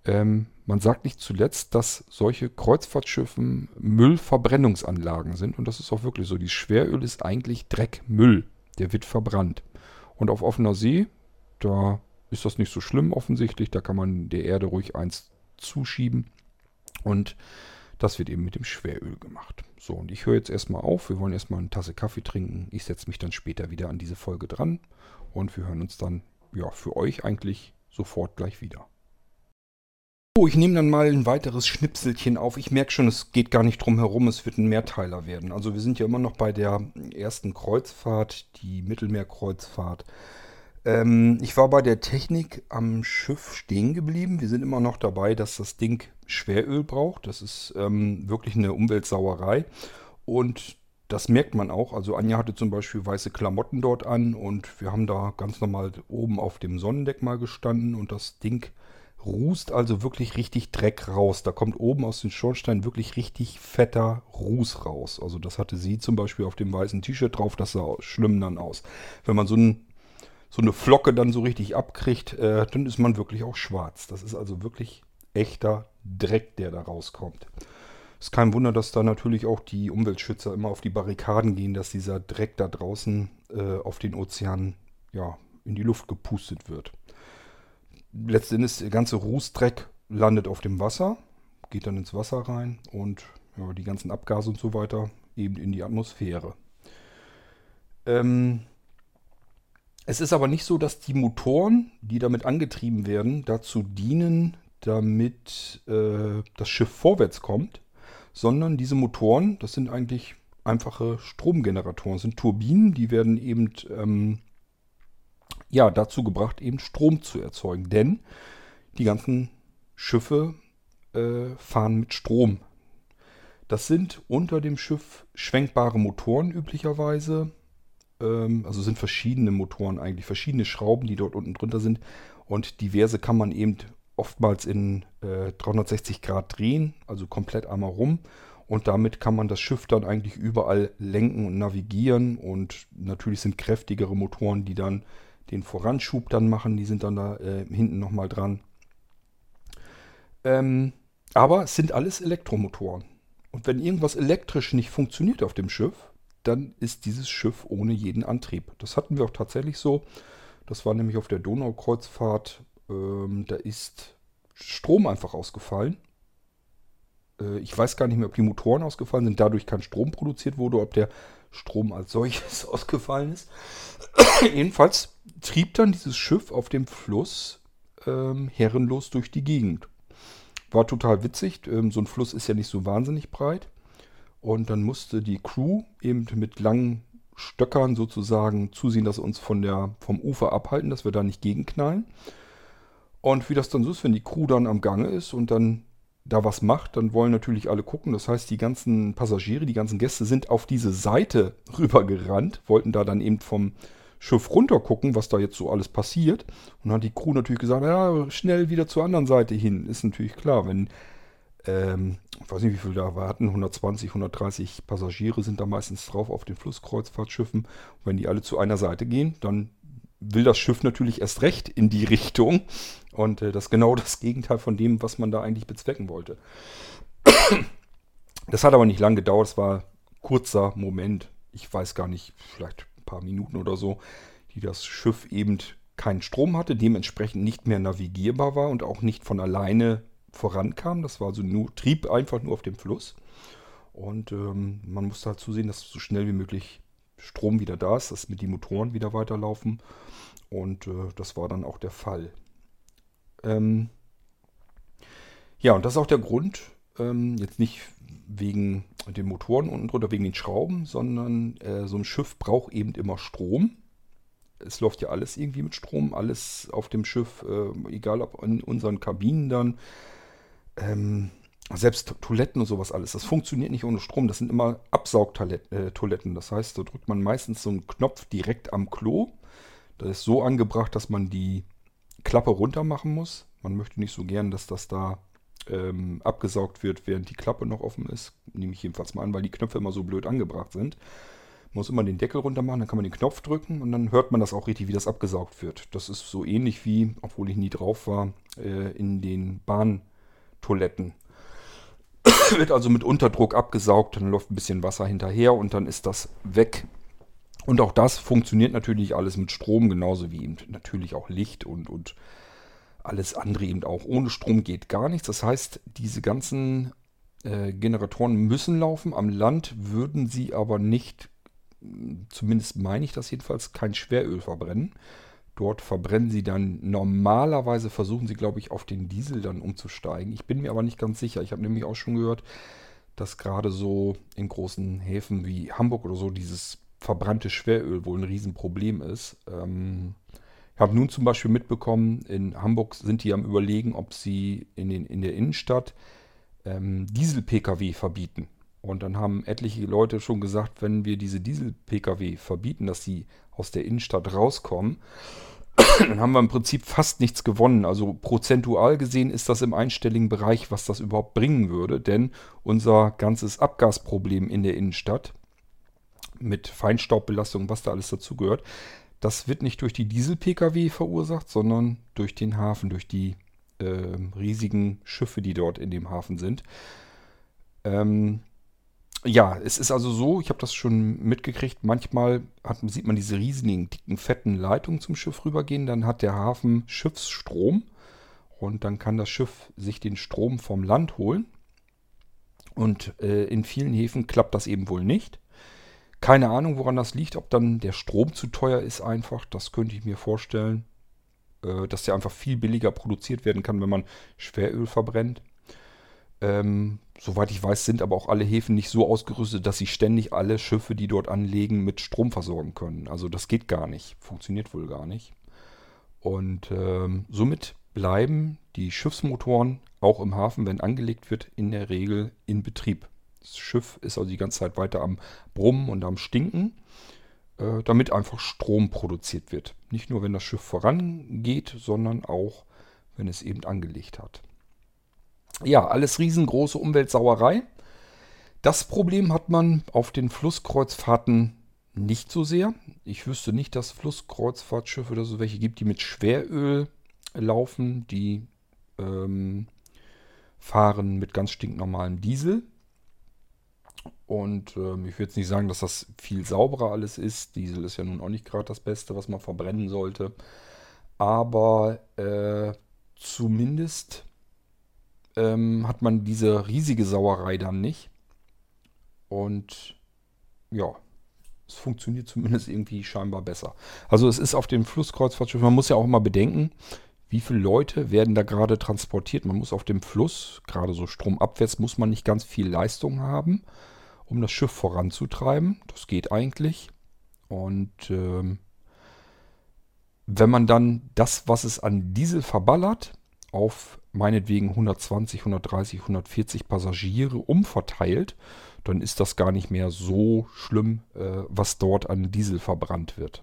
Ähm, man sagt nicht zuletzt, dass solche Kreuzfahrtschiffen Müllverbrennungsanlagen sind und das ist auch wirklich so. Die Schweröl ist eigentlich Dreckmüll der wird verbrannt. Und auf offener See, da ist das nicht so schlimm offensichtlich, da kann man der Erde ruhig eins zuschieben. Und das wird eben mit dem Schweröl gemacht. So, und ich höre jetzt erstmal auf. Wir wollen erstmal eine Tasse Kaffee trinken. Ich setze mich dann später wieder an diese Folge dran. Und wir hören uns dann, ja, für euch eigentlich sofort gleich wieder. Oh, ich nehme dann mal ein weiteres Schnipselchen auf. Ich merke schon, es geht gar nicht drum herum, es wird ein Mehrteiler werden. Also wir sind ja immer noch bei der ersten Kreuzfahrt, die Mittelmeerkreuzfahrt. Ähm, ich war bei der Technik am Schiff stehen geblieben. Wir sind immer noch dabei, dass das Ding Schweröl braucht. Das ist ähm, wirklich eine Umweltsauerei. Und das merkt man auch. Also Anja hatte zum Beispiel weiße Klamotten dort an und wir haben da ganz normal oben auf dem Sonnendeck mal gestanden und das Ding rußt also wirklich richtig Dreck raus. Da kommt oben aus den Schornsteinen wirklich richtig fetter Ruß raus. Also das hatte sie zum Beispiel auf dem weißen T-Shirt drauf. Das sah schlimm dann aus. Wenn man so, ein, so eine Flocke dann so richtig abkriegt, äh, dann ist man wirklich auch schwarz. Das ist also wirklich echter Dreck, der da rauskommt. Ist kein Wunder, dass da natürlich auch die Umweltschützer immer auf die Barrikaden gehen, dass dieser Dreck da draußen äh, auf den Ozeanen ja, in die Luft gepustet wird letztendlich der ganze Rußdreck landet auf dem Wasser, geht dann ins Wasser rein und ja, die ganzen Abgase und so weiter eben in die Atmosphäre. Ähm, es ist aber nicht so, dass die Motoren, die damit angetrieben werden, dazu dienen, damit äh, das Schiff vorwärts kommt, sondern diese Motoren, das sind eigentlich einfache Stromgeneratoren, sind Turbinen, die werden eben ähm, ja, dazu gebracht, eben Strom zu erzeugen. Denn die ganzen Schiffe äh, fahren mit Strom. Das sind unter dem Schiff schwenkbare Motoren üblicherweise. Ähm, also sind verschiedene Motoren eigentlich, verschiedene Schrauben, die dort unten drunter sind. Und diverse kann man eben oftmals in äh, 360 Grad drehen, also komplett einmal rum. Und damit kann man das Schiff dann eigentlich überall lenken und navigieren. Und natürlich sind kräftigere Motoren, die dann den Voranschub dann machen. Die sind dann da äh, hinten nochmal dran. Ähm, aber es sind alles Elektromotoren. Und wenn irgendwas elektrisch nicht funktioniert auf dem Schiff, dann ist dieses Schiff ohne jeden Antrieb. Das hatten wir auch tatsächlich so. Das war nämlich auf der Donaukreuzfahrt. Ähm, da ist Strom einfach ausgefallen. Äh, ich weiß gar nicht mehr, ob die Motoren ausgefallen sind, dadurch kein Strom produziert wurde, ob der Strom als solches <laughs> ausgefallen ist. <coughs> Jedenfalls trieb dann dieses Schiff auf dem Fluss ähm, herrenlos durch die Gegend. War total witzig. Ähm, so ein Fluss ist ja nicht so wahnsinnig breit. Und dann musste die Crew eben mit langen Stöckern sozusagen zusehen, dass sie uns von der, vom Ufer abhalten, dass wir da nicht gegenknallen. Und wie das dann so ist, wenn die Crew dann am Gange ist und dann da was macht, dann wollen natürlich alle gucken. Das heißt, die ganzen Passagiere, die ganzen Gäste sind auf diese Seite <laughs> rübergerannt, wollten da dann eben vom Schiff runter gucken, was da jetzt so alles passiert. Und dann hat die Crew natürlich gesagt, ja, schnell wieder zur anderen Seite hin. Ist natürlich klar, wenn, ähm, ich weiß nicht, wie viel da warten, 120, 130 Passagiere sind da meistens drauf auf den Flusskreuzfahrtschiffen. Und wenn die alle zu einer Seite gehen, dann will das Schiff natürlich erst recht in die <laughs> Richtung. Und äh, das ist genau <laughs> das Gegenteil von dem, was man da eigentlich bezwecken wollte. Das hat aber nicht lange gedauert, es war ein kurzer Moment, ich weiß gar nicht, vielleicht ein paar Minuten oder so, die das Schiff eben keinen Strom hatte, dementsprechend nicht mehr navigierbar war und auch nicht von alleine vorankam. Das war also nur, trieb einfach nur auf dem Fluss. Und ähm, man musste halt zusehen, dass so schnell wie möglich Strom wieder da ist, dass mit die Motoren wieder weiterlaufen. Und äh, das war dann auch der Fall. Ähm, ja, und das ist auch der Grund, ähm, jetzt nicht wegen den Motoren unten drunter, wegen den Schrauben, sondern äh, so ein Schiff braucht eben immer Strom. es läuft ja alles irgendwie mit Strom, alles auf dem Schiff, äh, egal ob in unseren Kabinen dann. Ähm, selbst Toiletten und sowas alles, das funktioniert nicht ohne Strom. Das sind immer Absaugtoiletten. Das heißt, da drückt man meistens so einen Knopf direkt am Klo. Das ist so angebracht, dass man die Klappe runter machen muss. Man möchte nicht so gern, dass das da ähm, abgesaugt wird, während die Klappe noch offen ist. Nehme ich jedenfalls mal an, weil die Knöpfe immer so blöd angebracht sind. Man muss immer den Deckel runter machen, dann kann man den Knopf drücken und dann hört man das auch richtig, wie das abgesaugt wird. Das ist so ähnlich wie, obwohl ich nie drauf war, äh, in den Bahntoiletten. <coughs> wird also mit Unterdruck abgesaugt, dann läuft ein bisschen Wasser hinterher und dann ist das weg. Und auch das funktioniert natürlich alles mit Strom, genauso wie eben natürlich auch Licht und, und alles andere eben auch. Ohne Strom geht gar nichts. Das heißt, diese ganzen äh, Generatoren müssen laufen. Am Land würden sie aber nicht, zumindest meine ich das jedenfalls, kein Schweröl verbrennen. Dort verbrennen sie dann normalerweise, versuchen sie, glaube ich, auf den Diesel dann umzusteigen. Ich bin mir aber nicht ganz sicher. Ich habe nämlich auch schon gehört, dass gerade so in großen Häfen wie Hamburg oder so dieses verbrannte Schweröl wohl ein Riesenproblem ist. Ähm, ich habe nun zum Beispiel mitbekommen, in Hamburg sind die am Überlegen, ob sie in, den, in der Innenstadt ähm, Diesel-Pkw verbieten. Und dann haben etliche Leute schon gesagt, wenn wir diese Diesel-Pkw verbieten, dass sie aus der Innenstadt rauskommen, <clears throat> dann haben wir im Prinzip fast nichts gewonnen. Also prozentual gesehen ist das im einstelligen Bereich, was das überhaupt bringen würde. Denn unser ganzes Abgasproblem in der Innenstadt mit Feinstaubbelastung, was da alles dazu gehört, das wird nicht durch die Diesel-Pkw verursacht, sondern durch den Hafen, durch die äh, riesigen Schiffe, die dort in dem Hafen sind. Ähm, ja, es ist also so, ich habe das schon mitgekriegt, manchmal hat, sieht man diese riesigen, dicken, fetten Leitungen zum Schiff rübergehen, dann hat der Hafen Schiffsstrom und dann kann das Schiff sich den Strom vom Land holen. Und äh, in vielen Häfen klappt das eben wohl nicht. Keine Ahnung, woran das liegt, ob dann der Strom zu teuer ist einfach, das könnte ich mir vorstellen, äh, dass der einfach viel billiger produziert werden kann, wenn man Schweröl verbrennt. Ähm, soweit ich weiß, sind aber auch alle Häfen nicht so ausgerüstet, dass sie ständig alle Schiffe, die dort anlegen, mit Strom versorgen können. Also das geht gar nicht. Funktioniert wohl gar nicht. Und ähm, somit bleiben die Schiffsmotoren auch im Hafen, wenn angelegt wird, in der Regel in Betrieb. Das Schiff ist also die ganze Zeit weiter am Brummen und am Stinken, äh, damit einfach Strom produziert wird. Nicht nur, wenn das Schiff vorangeht, sondern auch, wenn es eben angelegt hat. Ja, alles riesengroße Umweltsauerei. Das Problem hat man auf den Flusskreuzfahrten nicht so sehr. Ich wüsste nicht, dass Flusskreuzfahrtschiffe oder so welche gibt, die mit Schweröl laufen. Die ähm, fahren mit ganz stinknormalem Diesel. Und ähm, ich würde jetzt nicht sagen, dass das viel sauberer alles ist. Diesel ist ja nun auch nicht gerade das Beste, was man verbrennen sollte. Aber äh, zumindest ähm, hat man diese riesige Sauerei dann nicht. Und ja, es funktioniert zumindest irgendwie scheinbar besser. Also es ist auf dem Flusskreuzfahrtschiff, man muss ja auch mal bedenken, wie viele Leute werden da gerade transportiert. Man muss auf dem Fluss, gerade so stromabwärts, muss man nicht ganz viel Leistung haben, um das Schiff voranzutreiben. Das geht eigentlich. Und ähm, wenn man dann das, was es an Diesel verballert, auf meinetwegen 120, 130, 140 Passagiere umverteilt, dann ist das gar nicht mehr so schlimm, äh, was dort an Diesel verbrannt wird.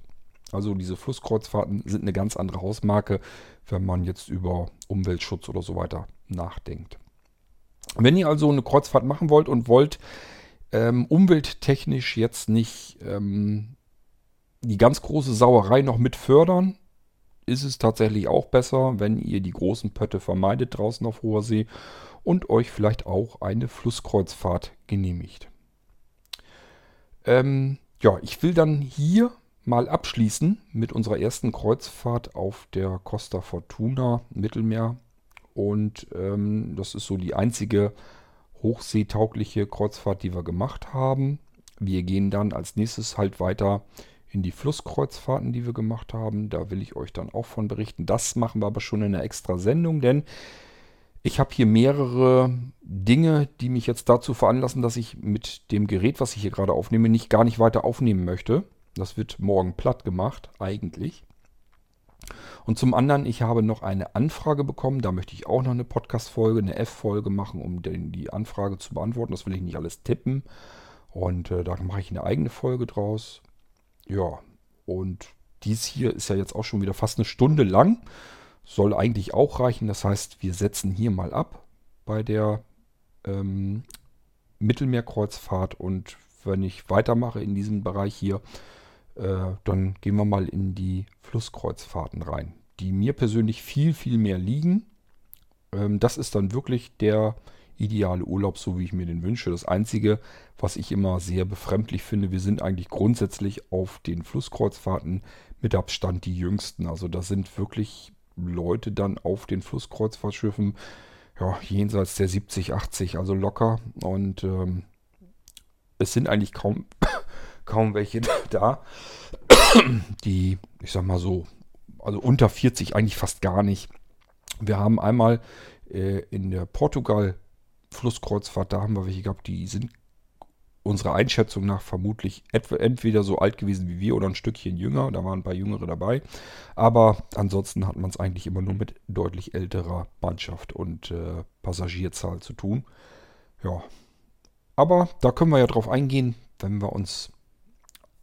Also diese Flusskreuzfahrten sind eine ganz andere Hausmarke, wenn man jetzt über Umweltschutz oder so weiter nachdenkt. Wenn ihr also eine Kreuzfahrt machen wollt und wollt ähm, umwelttechnisch jetzt nicht ähm, die ganz große Sauerei noch mit fördern, ist es tatsächlich auch besser, wenn ihr die großen Pötte vermeidet draußen auf hoher See und euch vielleicht auch eine Flusskreuzfahrt genehmigt. Ähm, ja, ich will dann hier mal abschließen mit unserer ersten Kreuzfahrt auf der Costa Fortuna Mittelmeer. Und ähm, das ist so die einzige hochseetaugliche Kreuzfahrt, die wir gemacht haben. Wir gehen dann als nächstes halt weiter in die Flusskreuzfahrten, die wir gemacht haben. Da will ich euch dann auch von berichten. Das machen wir aber schon in einer extra Sendung, denn ich habe hier mehrere Dinge, die mich jetzt dazu veranlassen, dass ich mit dem Gerät, was ich hier gerade aufnehme, nicht gar nicht weiter aufnehmen möchte. Das wird morgen platt gemacht, eigentlich. Und zum anderen, ich habe noch eine Anfrage bekommen. Da möchte ich auch noch eine Podcast-Folge, eine F-Folge machen, um die Anfrage zu beantworten. Das will ich nicht alles tippen. Und äh, da mache ich eine eigene Folge draus. Ja, und dies hier ist ja jetzt auch schon wieder fast eine Stunde lang. Soll eigentlich auch reichen. Das heißt, wir setzen hier mal ab bei der ähm, Mittelmeerkreuzfahrt. Und wenn ich weitermache in diesem Bereich hier, äh, dann gehen wir mal in die Flusskreuzfahrten rein, die mir persönlich viel, viel mehr liegen. Ähm, das ist dann wirklich der ideale Urlaub, so wie ich mir den wünsche. Das Einzige, was ich immer sehr befremdlich finde, wir sind eigentlich grundsätzlich auf den Flusskreuzfahrten mit Abstand die jüngsten. Also da sind wirklich Leute dann auf den Flusskreuzfahrtschiffen, ja, jenseits der 70, 80, also locker. Und ähm, es sind eigentlich kaum kaum welche <laughs> da, <coughs> die, ich sag mal so, also unter 40 eigentlich fast gar nicht. Wir haben einmal äh, in der Portugal-Flusskreuzfahrt, da haben wir welche gehabt, die sind unserer Einschätzung nach vermutlich entweder so alt gewesen wie wir oder ein Stückchen jünger. Da waren ein paar Jüngere dabei. Aber ansonsten hat man es eigentlich immer nur mit deutlich älterer Mannschaft und äh, Passagierzahl zu tun. Ja. Aber da können wir ja drauf eingehen, wenn wir uns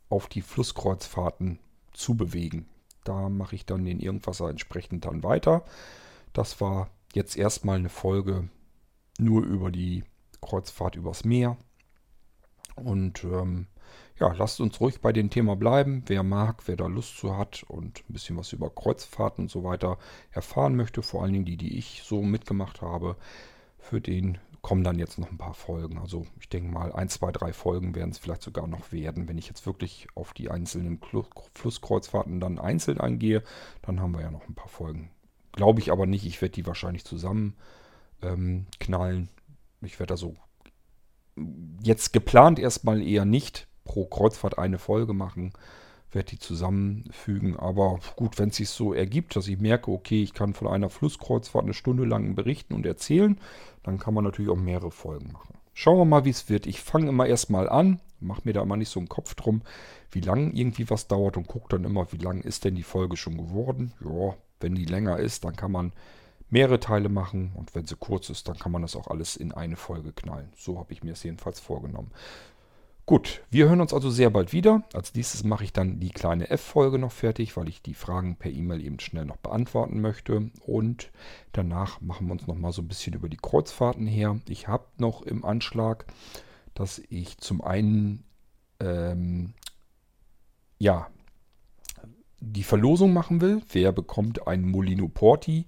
auf die Flusskreuzfahrten zu bewegen. Da mache ich dann den Irgendwasser entsprechend dann weiter. Das war jetzt erstmal eine Folge nur über die Kreuzfahrt übers Meer. Und ähm, ja, lasst uns ruhig bei dem Thema bleiben. Wer mag, wer da Lust zu hat und ein bisschen was über Kreuzfahrten und so weiter erfahren möchte, vor allen Dingen die, die ich so mitgemacht habe, für den kommen dann jetzt noch ein paar Folgen. Also ich denke mal, ein, zwei, drei Folgen werden es vielleicht sogar noch werden. Wenn ich jetzt wirklich auf die einzelnen Flusskreuzfahrten dann einzeln eingehe, dann haben wir ja noch ein paar Folgen. Glaube ich aber nicht. Ich werde die wahrscheinlich zusammen ähm, knallen. Ich werde da so jetzt geplant erstmal eher nicht pro Kreuzfahrt eine Folge machen werde die zusammenfügen. Aber gut, wenn es sich so ergibt, dass ich merke, okay, ich kann von einer Flusskreuzfahrt eine Stunde lang berichten und erzählen, dann kann man natürlich auch mehrere Folgen machen. Schauen wir mal, wie es wird. Ich fange immer erstmal an, mache mir da immer nicht so einen Kopf drum, wie lang irgendwie was dauert und gucke dann immer, wie lang ist denn die Folge schon geworden. Ja, wenn die länger ist, dann kann man mehrere Teile machen und wenn sie kurz ist, dann kann man das auch alles in eine Folge knallen. So habe ich mir es jedenfalls vorgenommen. Gut, wir hören uns also sehr bald wieder. Als nächstes mache ich dann die kleine F-Folge noch fertig, weil ich die Fragen per E-Mail eben schnell noch beantworten möchte. Und danach machen wir uns noch mal so ein bisschen über die Kreuzfahrten her. Ich habe noch im Anschlag, dass ich zum einen ähm, ja die Verlosung machen will. Wer bekommt ein Molino Porti?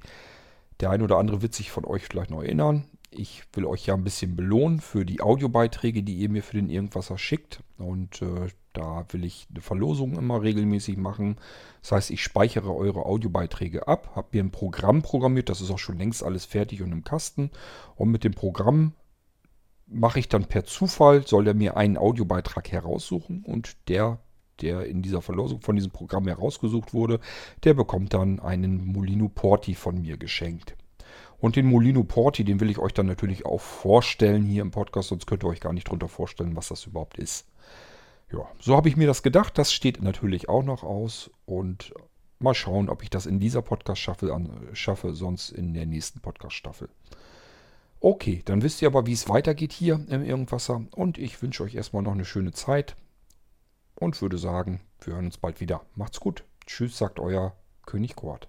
Der ein oder andere wird sich von euch vielleicht noch erinnern ich will euch ja ein bisschen belohnen für die Audiobeiträge, die ihr mir für den Irgendwasser schickt. Und äh, da will ich eine Verlosung immer regelmäßig machen. Das heißt, ich speichere eure Audiobeiträge ab, habe mir ein Programm programmiert, das ist auch schon längst alles fertig und im Kasten. Und mit dem Programm mache ich dann per Zufall, soll er mir einen Audiobeitrag heraussuchen und der der in dieser Verlosung von diesem Programm herausgesucht wurde, der bekommt dann einen Molino Porti von mir geschenkt. Und den Molino Porti, den will ich euch dann natürlich auch vorstellen hier im Podcast, sonst könnt ihr euch gar nicht drunter vorstellen, was das überhaupt ist. Ja, so habe ich mir das gedacht. Das steht natürlich auch noch aus. Und mal schauen, ob ich das in dieser Podcast-Staffel schaffe, sonst in der nächsten Podcast-Staffel. Okay, dann wisst ihr aber, wie es weitergeht hier im Irgendwasser. Und ich wünsche euch erstmal noch eine schöne Zeit. Und würde sagen, wir hören uns bald wieder. Macht's gut. Tschüss, sagt euer König Kort.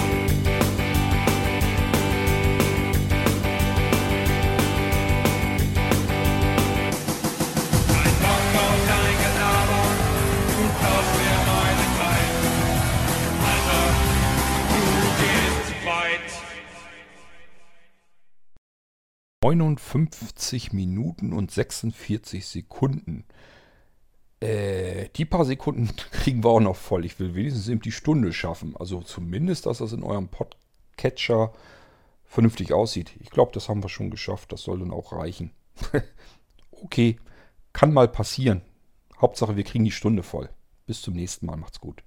59 Minuten und 46 Sekunden. Äh, die paar Sekunden <laughs> kriegen wir auch noch voll. Ich will wenigstens eben die Stunde schaffen. Also zumindest, dass das in eurem Podcatcher vernünftig aussieht. Ich glaube, das haben wir schon geschafft. Das soll dann auch reichen. <laughs> okay, kann mal passieren. Hauptsache, wir kriegen die Stunde voll. Bis zum nächsten Mal. Macht's gut.